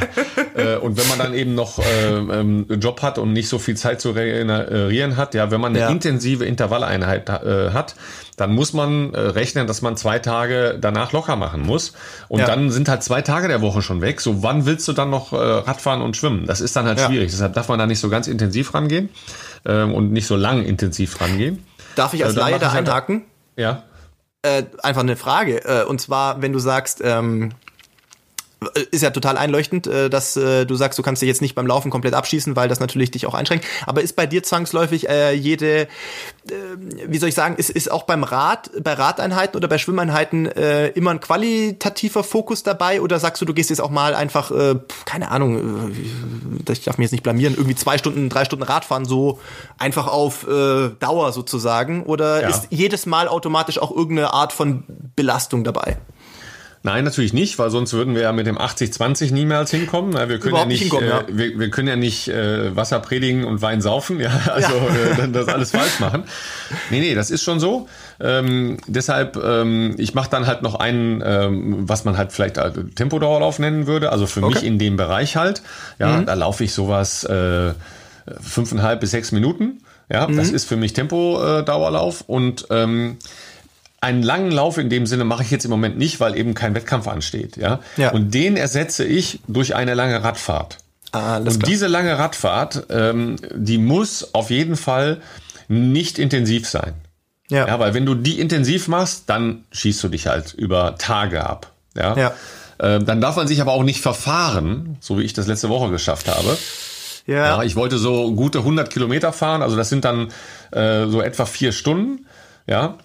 äh, und wenn man dann eben noch äh, ähm, Job hat und nicht so viel Zeit zu regenerieren hat, ja, wenn man eine ja. intensive Intervalleinheit äh, hat, dann muss man äh, rechnen, dass man zwei Tage danach locker machen muss. Und ja. dann sind halt zwei Tage der Woche schon weg. So, wann willst du dann noch äh, Radfahren und schwimmen? Das ist dann halt ja. schwierig. Deshalb darf man da nicht so ganz intensiv rangehen ähm, und nicht so lang intensiv rangehen. Darf ich als äh, Laie da halt einhaken? Halt, ja. Äh, einfach eine Frage. Äh, und zwar, wenn du sagst, ähm, ist ja total einleuchtend, äh, dass äh, du sagst, du kannst dich jetzt nicht beim Laufen komplett abschießen, weil das natürlich dich auch einschränkt. Aber ist bei dir zwangsläufig äh, jede, äh, wie soll ich sagen, ist, ist auch beim Rad, bei Radeinheiten oder bei Schwimmeinheiten äh, immer ein qualitativer Fokus dabei? Oder sagst du, du gehst jetzt auch mal einfach, äh, keine Ahnung, ich darf mich jetzt nicht blamieren, irgendwie zwei Stunden, drei Stunden Radfahren so einfach auf äh, Dauer sozusagen? Oder ja. ist jedes Mal automatisch auch irgendeine Art von Belastung dabei? Nein, natürlich nicht, weil sonst würden wir ja mit dem 80-20 niemals hinkommen. Wir können ja nicht, äh, Wir, wir, können ja nicht äh, Wasser predigen und Wein saufen, ja, also ja. Äh, das alles falsch machen. Nee, nee, das ist schon so. Ähm, deshalb, ähm, ich mache dann halt noch einen, ähm, was man halt vielleicht äh, Tempodauerlauf nennen würde, also für okay. mich in dem Bereich halt. Ja, mhm. da laufe ich sowas äh, fünfeinhalb bis sechs Minuten. Ja, mhm. das ist für mich Tempodauerlauf und ähm, einen langen Lauf in dem Sinne mache ich jetzt im Moment nicht, weil eben kein Wettkampf ansteht. Ja? ja. Und den ersetze ich durch eine lange Radfahrt. Alles und klar. diese lange Radfahrt, ähm, die muss auf jeden Fall nicht intensiv sein. Ja. ja. Weil wenn du die intensiv machst, dann schießt du dich halt über Tage ab. Ja. ja. Ähm, dann darf man sich aber auch nicht verfahren, so wie ich das letzte Woche geschafft habe. Ja. ja ich wollte so gute 100 Kilometer fahren, also das sind dann äh, so etwa vier Stunden. Ja.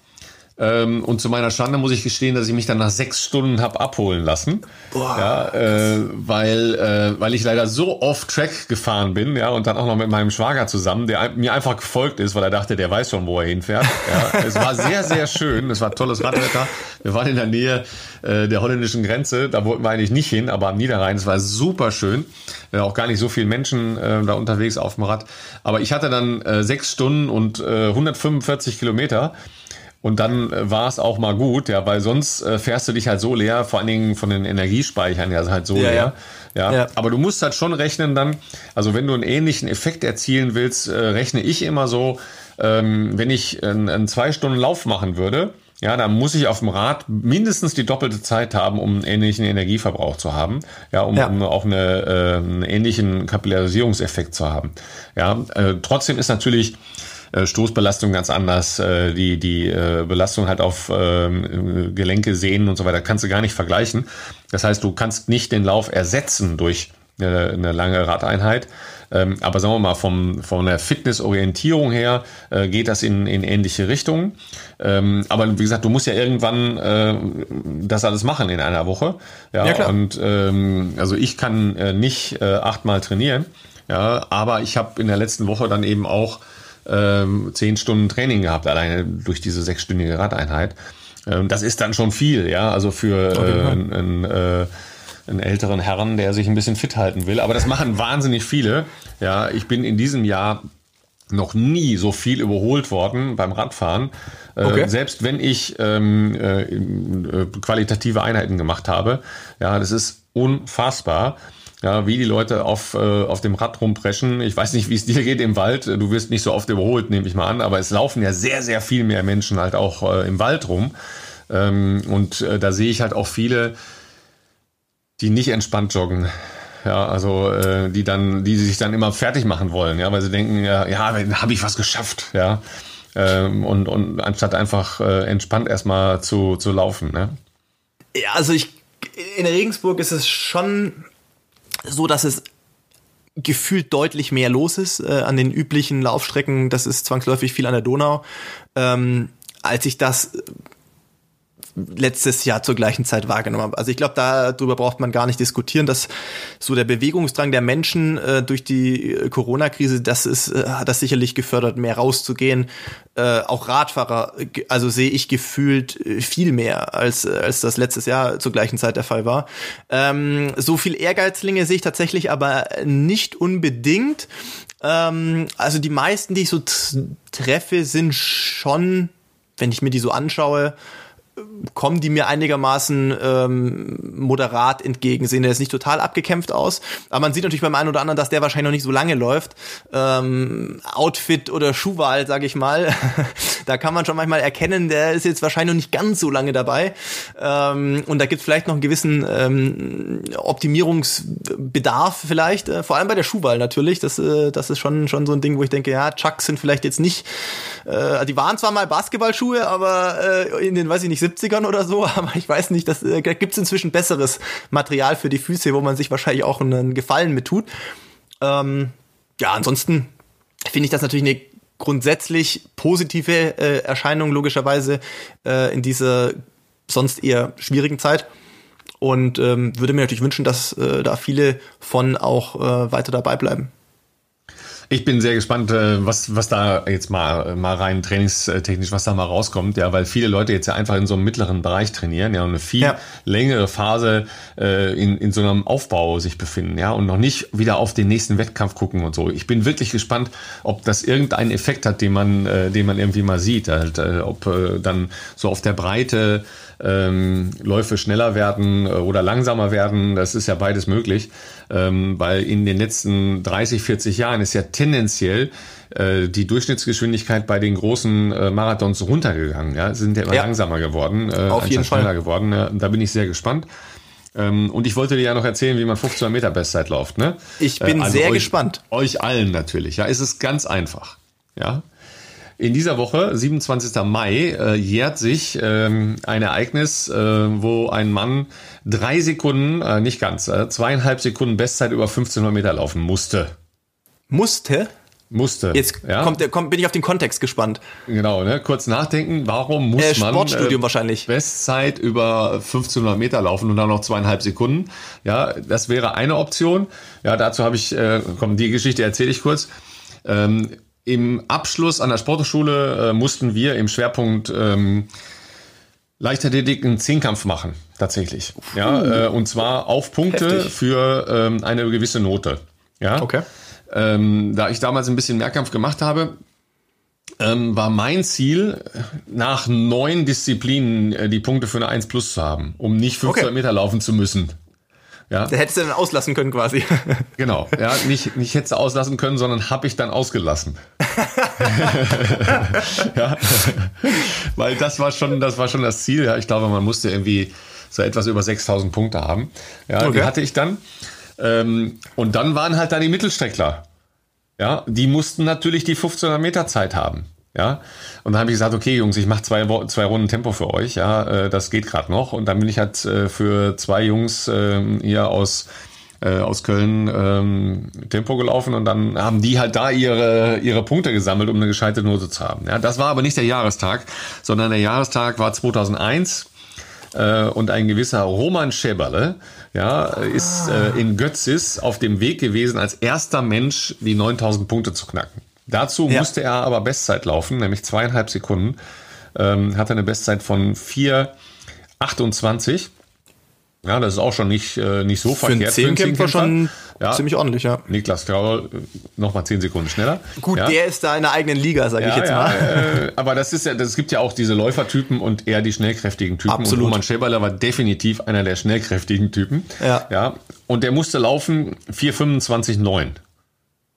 Ähm, und zu meiner Schande muss ich gestehen, dass ich mich dann nach sechs Stunden hab abholen lassen. Boah, ja, äh, weil, äh, weil ich leider so off-Track gefahren bin, ja, und dann auch noch mit meinem Schwager zusammen, der mir einfach gefolgt ist, weil er dachte, der weiß schon, wo er hinfährt. Ja, es war sehr, sehr schön. Es war tolles Radwetter. Wir waren in der Nähe äh, der holländischen Grenze. Da wollten wir eigentlich nicht hin, aber am Niederrhein. Es war super schön. Äh, auch gar nicht so viele Menschen äh, da unterwegs auf dem Rad. Aber ich hatte dann äh, sechs Stunden und äh, 145 Kilometer. Und dann äh, war es auch mal gut, ja, weil sonst äh, fährst du dich halt so leer, vor allen Dingen von den Energiespeichern ja halt so ja, leer. Ja. ja. Aber du musst halt schon rechnen dann, also wenn du einen ähnlichen Effekt erzielen willst, äh, rechne ich immer so, ähm, wenn ich einen, einen zwei Stunden Lauf machen würde, ja, dann muss ich auf dem Rad mindestens die doppelte Zeit haben, um einen ähnlichen Energieverbrauch zu haben, ja, um, ja. um auch eine, äh, einen ähnlichen Kapillarisierungseffekt zu haben. Ja, äh, trotzdem ist natürlich äh, Stoßbelastung ganz anders, äh, die, die äh, Belastung halt auf ähm, Gelenke, Sehnen und so weiter kannst du gar nicht vergleichen. Das heißt, du kannst nicht den Lauf ersetzen durch eine lange Radeinheit. Ähm, aber sagen wir mal, vom, von der Fitnessorientierung her äh, geht das in, in ähnliche Richtungen. Ähm, aber wie gesagt, du musst ja irgendwann äh, das alles machen in einer Woche. Ja, ja klar. Und ähm, also ich kann äh, nicht äh, achtmal trainieren. Ja, aber ich habe in der letzten Woche dann eben auch ähm, zehn Stunden Training gehabt, alleine durch diese sechsstündige Radeinheit. Ähm, das ist dann schon viel, ja, also für äh, ein, ein, äh, einen älteren Herrn, der sich ein bisschen fit halten will. Aber das machen wahnsinnig viele. Ja, ich bin in diesem Jahr noch nie so viel überholt worden beim Radfahren. Äh, okay. Äh, selbst wenn ich ähm, äh, äh, qualitative Einheiten gemacht habe. Ja, das ist unfassbar ja, wie die Leute auf, äh, auf dem Rad rumpreschen. Ich weiß nicht, wie es dir geht im Wald. Du wirst nicht so oft überholt, nehme ich mal an, aber es laufen ja sehr, sehr viel mehr Menschen halt auch äh, im Wald rum. Ähm, und äh, da sehe ich halt auch viele, die nicht entspannt joggen. Ja, also äh, die dann, die sich dann immer fertig machen wollen, ja, weil sie denken, ja, ja, dann habe ich was geschafft, ja. Ähm, und, und anstatt einfach äh, entspannt erstmal zu, zu laufen, ne? Ja, also ich in Regensburg ist es schon so dass es gefühlt deutlich mehr los ist äh, an den üblichen Laufstrecken. Das ist zwangsläufig viel an der Donau. Ähm, als ich das letztes Jahr zur gleichen Zeit wahrgenommen habe. Also ich glaube, darüber braucht man gar nicht diskutieren, dass so der Bewegungsdrang der Menschen äh, durch die äh, Corona-Krise, das ist, äh, hat das sicherlich gefördert, mehr rauszugehen. Äh, auch Radfahrer, also sehe ich gefühlt äh, viel mehr, als, als das letztes Jahr zur gleichen Zeit der Fall war. Ähm, so viel Ehrgeizlinge sehe ich tatsächlich aber nicht unbedingt. Ähm, also die meisten, die ich so treffe, sind schon, wenn ich mir die so anschaue, kommen die mir einigermaßen ähm, moderat entgegen. Sehen der nicht total abgekämpft aus, aber man sieht natürlich beim einen oder anderen, dass der wahrscheinlich noch nicht so lange läuft. Ähm, Outfit oder Schuhwahl, sage ich mal, da kann man schon manchmal erkennen, der ist jetzt wahrscheinlich noch nicht ganz so lange dabei. Ähm, und da gibt es vielleicht noch einen gewissen ähm, Optimierungsbedarf vielleicht, äh, vor allem bei der Schuhwahl natürlich. Das, äh, das ist schon, schon so ein Ding, wo ich denke, ja, Chucks sind vielleicht jetzt nicht, äh, die waren zwar mal Basketballschuhe, aber äh, in den, weiß ich nicht, 70ern oder so, aber ich weiß nicht, das, äh, gibt es inzwischen besseres Material für die Füße, wo man sich wahrscheinlich auch einen Gefallen mit tut. Ähm, ja, ansonsten finde ich das natürlich eine grundsätzlich positive äh, Erscheinung logischerweise äh, in dieser sonst eher schwierigen Zeit und ähm, würde mir natürlich wünschen, dass äh, da viele von auch äh, weiter dabei bleiben. Ich bin sehr gespannt, äh, was, was da jetzt mal, mal rein trainingstechnisch, was da mal rauskommt, ja, weil viele Leute jetzt ja einfach in so einem mittleren Bereich trainieren, ja, und eine viel ja. längere Phase äh, in, in so einem Aufbau sich befinden, ja, und noch nicht wieder auf den nächsten Wettkampf gucken und so. Ich bin wirklich gespannt, ob das irgendeinen Effekt hat, den man, äh, den man irgendwie mal sieht, halt, äh, ob äh, dann so auf der Breite ähm, Läufe schneller werden äh, oder langsamer werden. Das ist ja beides möglich, ähm, weil in den letzten 30, 40 Jahren ist ja tendenziell äh, die Durchschnittsgeschwindigkeit bei den großen äh, Marathons runtergegangen. Ja, sind ja immer ja. langsamer geworden, äh, Auf jeden schneller Fall. geworden. Ja, da bin ich sehr gespannt. Ähm, und ich wollte dir ja noch erzählen, wie man 15 Meter Bestzeit läuft. Ne? Ich bin also sehr euch, gespannt. Euch allen natürlich. Ja, ist es ganz einfach. Ja, in dieser Woche, 27. Mai, äh, jährt sich ähm, ein Ereignis, äh, wo ein Mann drei Sekunden, äh, nicht ganz, äh, zweieinhalb Sekunden Bestzeit über 1500 Meter laufen musste. Musste? Musste. Jetzt ja? kommt, kommt, bin ich auf den Kontext gespannt. Genau, ne? kurz nachdenken, warum muss äh, man Sportstudium äh, wahrscheinlich. Bestzeit über 1500 Meter laufen und dann noch zweieinhalb Sekunden. Ja, das wäre eine Option. Ja, dazu habe ich, äh, komm, die Geschichte erzähle ich kurz. Ähm, Im Abschluss an der Sporthochschule äh, mussten wir im Schwerpunkt ähm, Leichtathletik einen Zehnkampf machen, tatsächlich. Ja, äh, und zwar auf Punkte Heftig. für ähm, eine gewisse Note. Ja. Okay. Ähm, da ich damals ein bisschen Mehrkampf gemacht habe, ähm, war mein Ziel, nach neun Disziplinen äh, die Punkte für eine 1 Plus zu haben, um nicht 500 okay. Meter laufen zu müssen. Ja. Da hättest du dann auslassen können quasi. Genau, ja, nicht, nicht hättest du auslassen können, sondern habe ich dann ausgelassen. ja. Weil das war schon, das war schon das Ziel. Ja, ich glaube, man musste irgendwie so etwas über 6000 Punkte haben. Ja, okay. die hatte ich dann. Ähm, und dann waren halt da die Mittelstreckler. Ja, die mussten natürlich die 1500 Meter Zeit haben. Ja, und dann habe ich gesagt, okay, Jungs, ich mache zwei, zwei Runden Tempo für euch. Ja, äh, das geht gerade noch. Und dann bin ich halt äh, für zwei Jungs äh, hier aus äh, aus Köln ähm, Tempo gelaufen und dann haben die halt da ihre ihre Punkte gesammelt, um eine gescheite Note zu haben. Ja, das war aber nicht der Jahrestag, sondern der Jahrestag war 2001 äh, und ein gewisser Roman Scheberle ja, ist äh, in Götzis auf dem Weg gewesen, als erster Mensch die 9000 Punkte zu knacken. Dazu ja. musste er aber Bestzeit laufen, nämlich zweieinhalb Sekunden. Ähm, hatte eine Bestzeit von 4,28. Ja, das ist auch schon nicht, äh, nicht so für verkehrt. Für einen Zehnkämpfer schon ja. ziemlich ordentlich, ja. Niklas Grauer äh, nochmal zehn Sekunden schneller. Gut, ja. der ist da in der eigenen Liga, sage ja, ich jetzt mal. Äh, aber das ist ja, das gibt ja auch diese Läufertypen und eher die schnellkräftigen Typen. Absolut. Und Roman Schäberler war definitiv einer der schnellkräftigen Typen. Ja. ja. Und der musste laufen 4,25,9.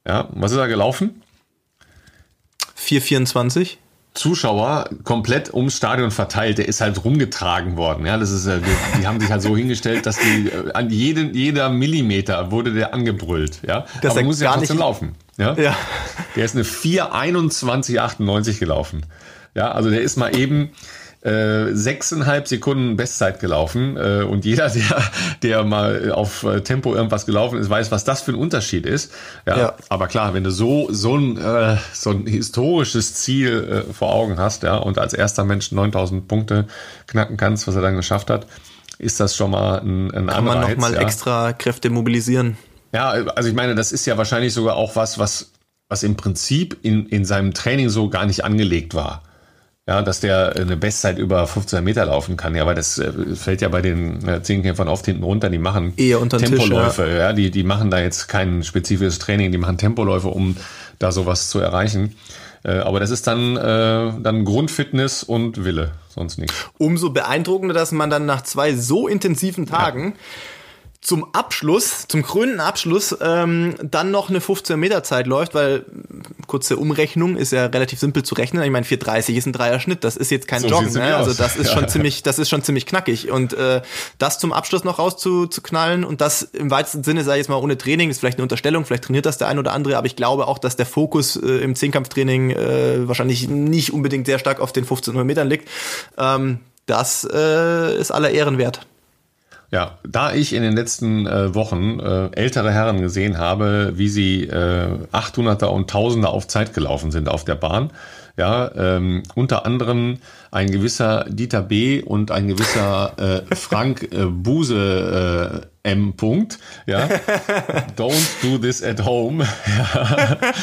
Ja, was ist er gelaufen? 4,24. Zuschauer komplett ums Stadion verteilt. Der ist halt rumgetragen worden. Ja, das ist, äh, die, die haben sich halt so hingestellt, dass die äh, an jeden, jeder Millimeter wurde der angebrüllt. Ja, das aber muss ja trotzdem laufen. Ja? ja, der ist eine 4:21:98 gelaufen. Ja, also der ist mal eben äh, sechseinhalb Sekunden Bestzeit gelaufen äh, und jeder, der, der mal auf äh, Tempo irgendwas gelaufen ist, weiß, was das für ein Unterschied ist. Ja, ja. aber klar, wenn du so so ein äh, so ein historisches Ziel äh, vor Augen hast, ja, und als erster Mensch 9000 Punkte knacken kannst, was er dann geschafft hat, ist das schon mal ein, ein Kann Anreiz, man noch mal ja. extra Kräfte mobilisieren. Ja, also ich meine, das ist ja wahrscheinlich sogar auch was, was was im Prinzip in, in seinem Training so gar nicht angelegt war. Ja, dass der eine Bestzeit über 15 Meter laufen kann. Ja, weil das äh, fällt ja bei den äh, Zehnkämpfern oft hinten runter. Die machen Eher unter Tempoläufe. Tisch, ja. ja, die, die machen da jetzt kein spezifisches Training. Die machen Tempoläufe, um da sowas zu erreichen. Äh, aber das ist dann, äh, dann Grundfitness und Wille, sonst nichts. Umso beeindruckender, dass man dann nach zwei so intensiven Tagen ja zum Abschluss, zum krönenden Abschluss, ähm, dann noch eine 15 Meter Zeit läuft, weil kurze Umrechnung ist ja relativ simpel zu rechnen. Ich meine, 4,30 ist ein Dreierschnitt, das ist jetzt kein so Joggen, ne? also das ist ja. schon ziemlich, das ist schon ziemlich knackig und äh, das zum Abschluss noch rauszuknallen und das im weitesten Sinne, sage ich jetzt mal, ohne Training, ist vielleicht eine Unterstellung, vielleicht trainiert das der ein oder andere, aber ich glaube auch, dass der Fokus äh, im Zehnkampftraining äh, wahrscheinlich nicht unbedingt sehr stark auf den 1500 Metern liegt. Ähm, das äh, ist aller Ehren wert. Ja, da ich in den letzten äh, Wochen äh, ältere Herren gesehen habe, wie sie äh, 800er und 1000er auf Zeit gelaufen sind auf der Bahn, ja, ähm, unter anderem ein gewisser Dieter B. und ein gewisser äh, Frank äh, Buse äh, M. Punkt, ja, don't do this at home. Ja.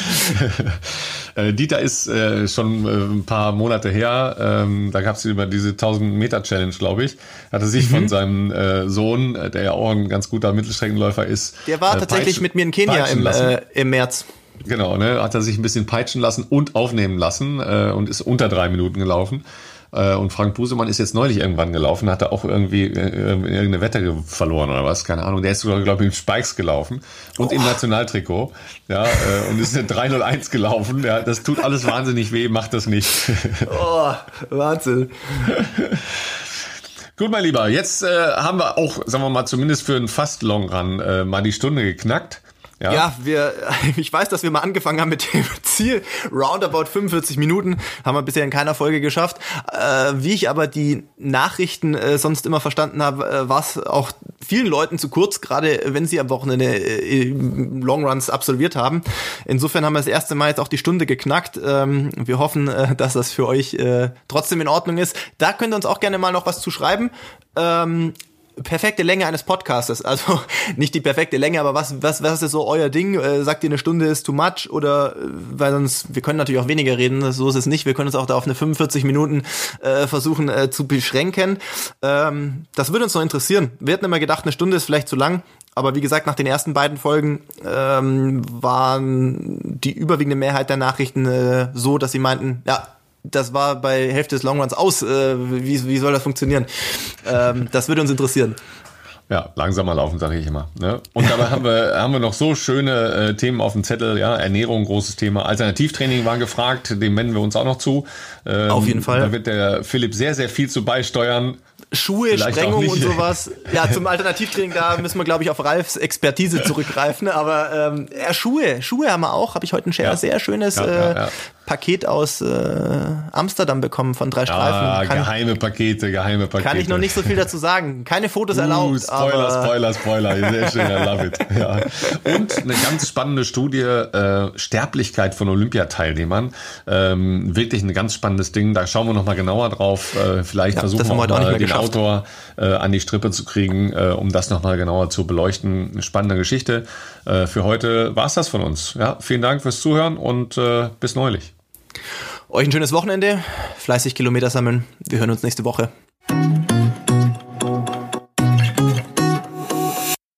Äh, Dieter ist äh, schon äh, ein paar Monate her, ähm, da gab es über diese 1000 Meter Challenge, glaube ich, hat er sich mhm. von seinem äh, Sohn, äh, der ja auch ein ganz guter Mittelstreckenläufer ist, der war äh, tatsächlich mit mir in Kenia im, im März. Genau, ne, hat er sich ein bisschen peitschen lassen und aufnehmen lassen und ist unter drei Minuten gelaufen. Äh, und Frank Busemann ist jetzt neulich irgendwann gelaufen, hat er auch irgendwie äh, irgendeine Wette verloren oder was, keine Ahnung. Der ist sogar, glaube ich, mit Spikes gelaufen und oh. im Nationaltrikot. Ja, äh, und ist eine 301 gelaufen. Ja, das tut alles wahnsinnig weh, macht das nicht. oh, Wahnsinn. Gut, mein Lieber, jetzt äh, haben wir auch, sagen wir mal, zumindest für einen fast Long Run äh, mal die Stunde geknackt. Ja? ja, wir, ich weiß, dass wir mal angefangen haben mit dem Ziel roundabout 45 Minuten, haben wir bisher in keiner Folge geschafft. Äh, wie ich aber die Nachrichten äh, sonst immer verstanden habe, äh, war es auch vielen Leuten zu kurz, gerade wenn sie am Wochenende äh, Longruns absolviert haben. Insofern haben wir das erste Mal jetzt auch die Stunde geknackt. Ähm, wir hoffen, äh, dass das für euch äh, trotzdem in Ordnung ist. Da könnt ihr uns auch gerne mal noch was zu schreiben. Ähm, perfekte Länge eines Podcastes. Also nicht die perfekte Länge, aber was, was, was ist so euer Ding? Äh, sagt ihr, eine Stunde ist too much? Oder, äh, weil sonst, wir können natürlich auch weniger reden, so ist es nicht. Wir können uns auch da auf eine 45 Minuten äh, versuchen äh, zu beschränken. Ähm, das würde uns noch interessieren. Wir hätten immer gedacht, eine Stunde ist vielleicht zu lang. Aber wie gesagt, nach den ersten beiden Folgen ähm, waren die überwiegende Mehrheit der Nachrichten äh, so, dass sie meinten, ja, das war bei Hälfte des Longruns aus. Äh, wie, wie soll das funktionieren? Ähm, das würde uns interessieren. Ja, langsamer laufen, sage ich immer. Ne? Und dabei haben wir, haben wir noch so schöne äh, Themen auf dem Zettel. Ja, Ernährung, großes Thema. Alternativtraining war gefragt, dem wenden wir uns auch noch zu. Ähm, auf jeden Fall. Da wird der Philipp sehr, sehr viel zu beisteuern. Schuhe, Vielleicht Sprengung und sowas. Ja, zum Alternativtraining, da müssen wir, glaube ich, auf Ralfs Expertise zurückgreifen. Aber ähm, ja, Schuhe, Schuhe haben wir auch. Habe ich heute ein ja. sehr schönes ja, äh, Paket aus äh, Amsterdam bekommen von drei Streifen. Ah, kann, geheime Pakete, geheime Pakete. Kann ich noch nicht so viel dazu sagen. Keine Fotos uh, erlaubt. Spoiler, Spoiler, Spoiler. Sehr schön, I love it. Ja. Und eine ganz spannende Studie, äh, Sterblichkeit von Olympiateilnehmern. Ähm, wirklich ein ganz spannendes Ding. Da schauen wir nochmal genauer drauf. Äh, vielleicht ja, versuchen wir auch mal den geschafft. Autor äh, an die Strippe zu kriegen, äh, um das nochmal genauer zu beleuchten. Eine spannende Geschichte. Äh, für heute war es das von uns. Ja, vielen Dank fürs Zuhören und bis neulich. Euch ein schönes Wochenende, fleißig Kilometer sammeln. Wir hören uns nächste Woche.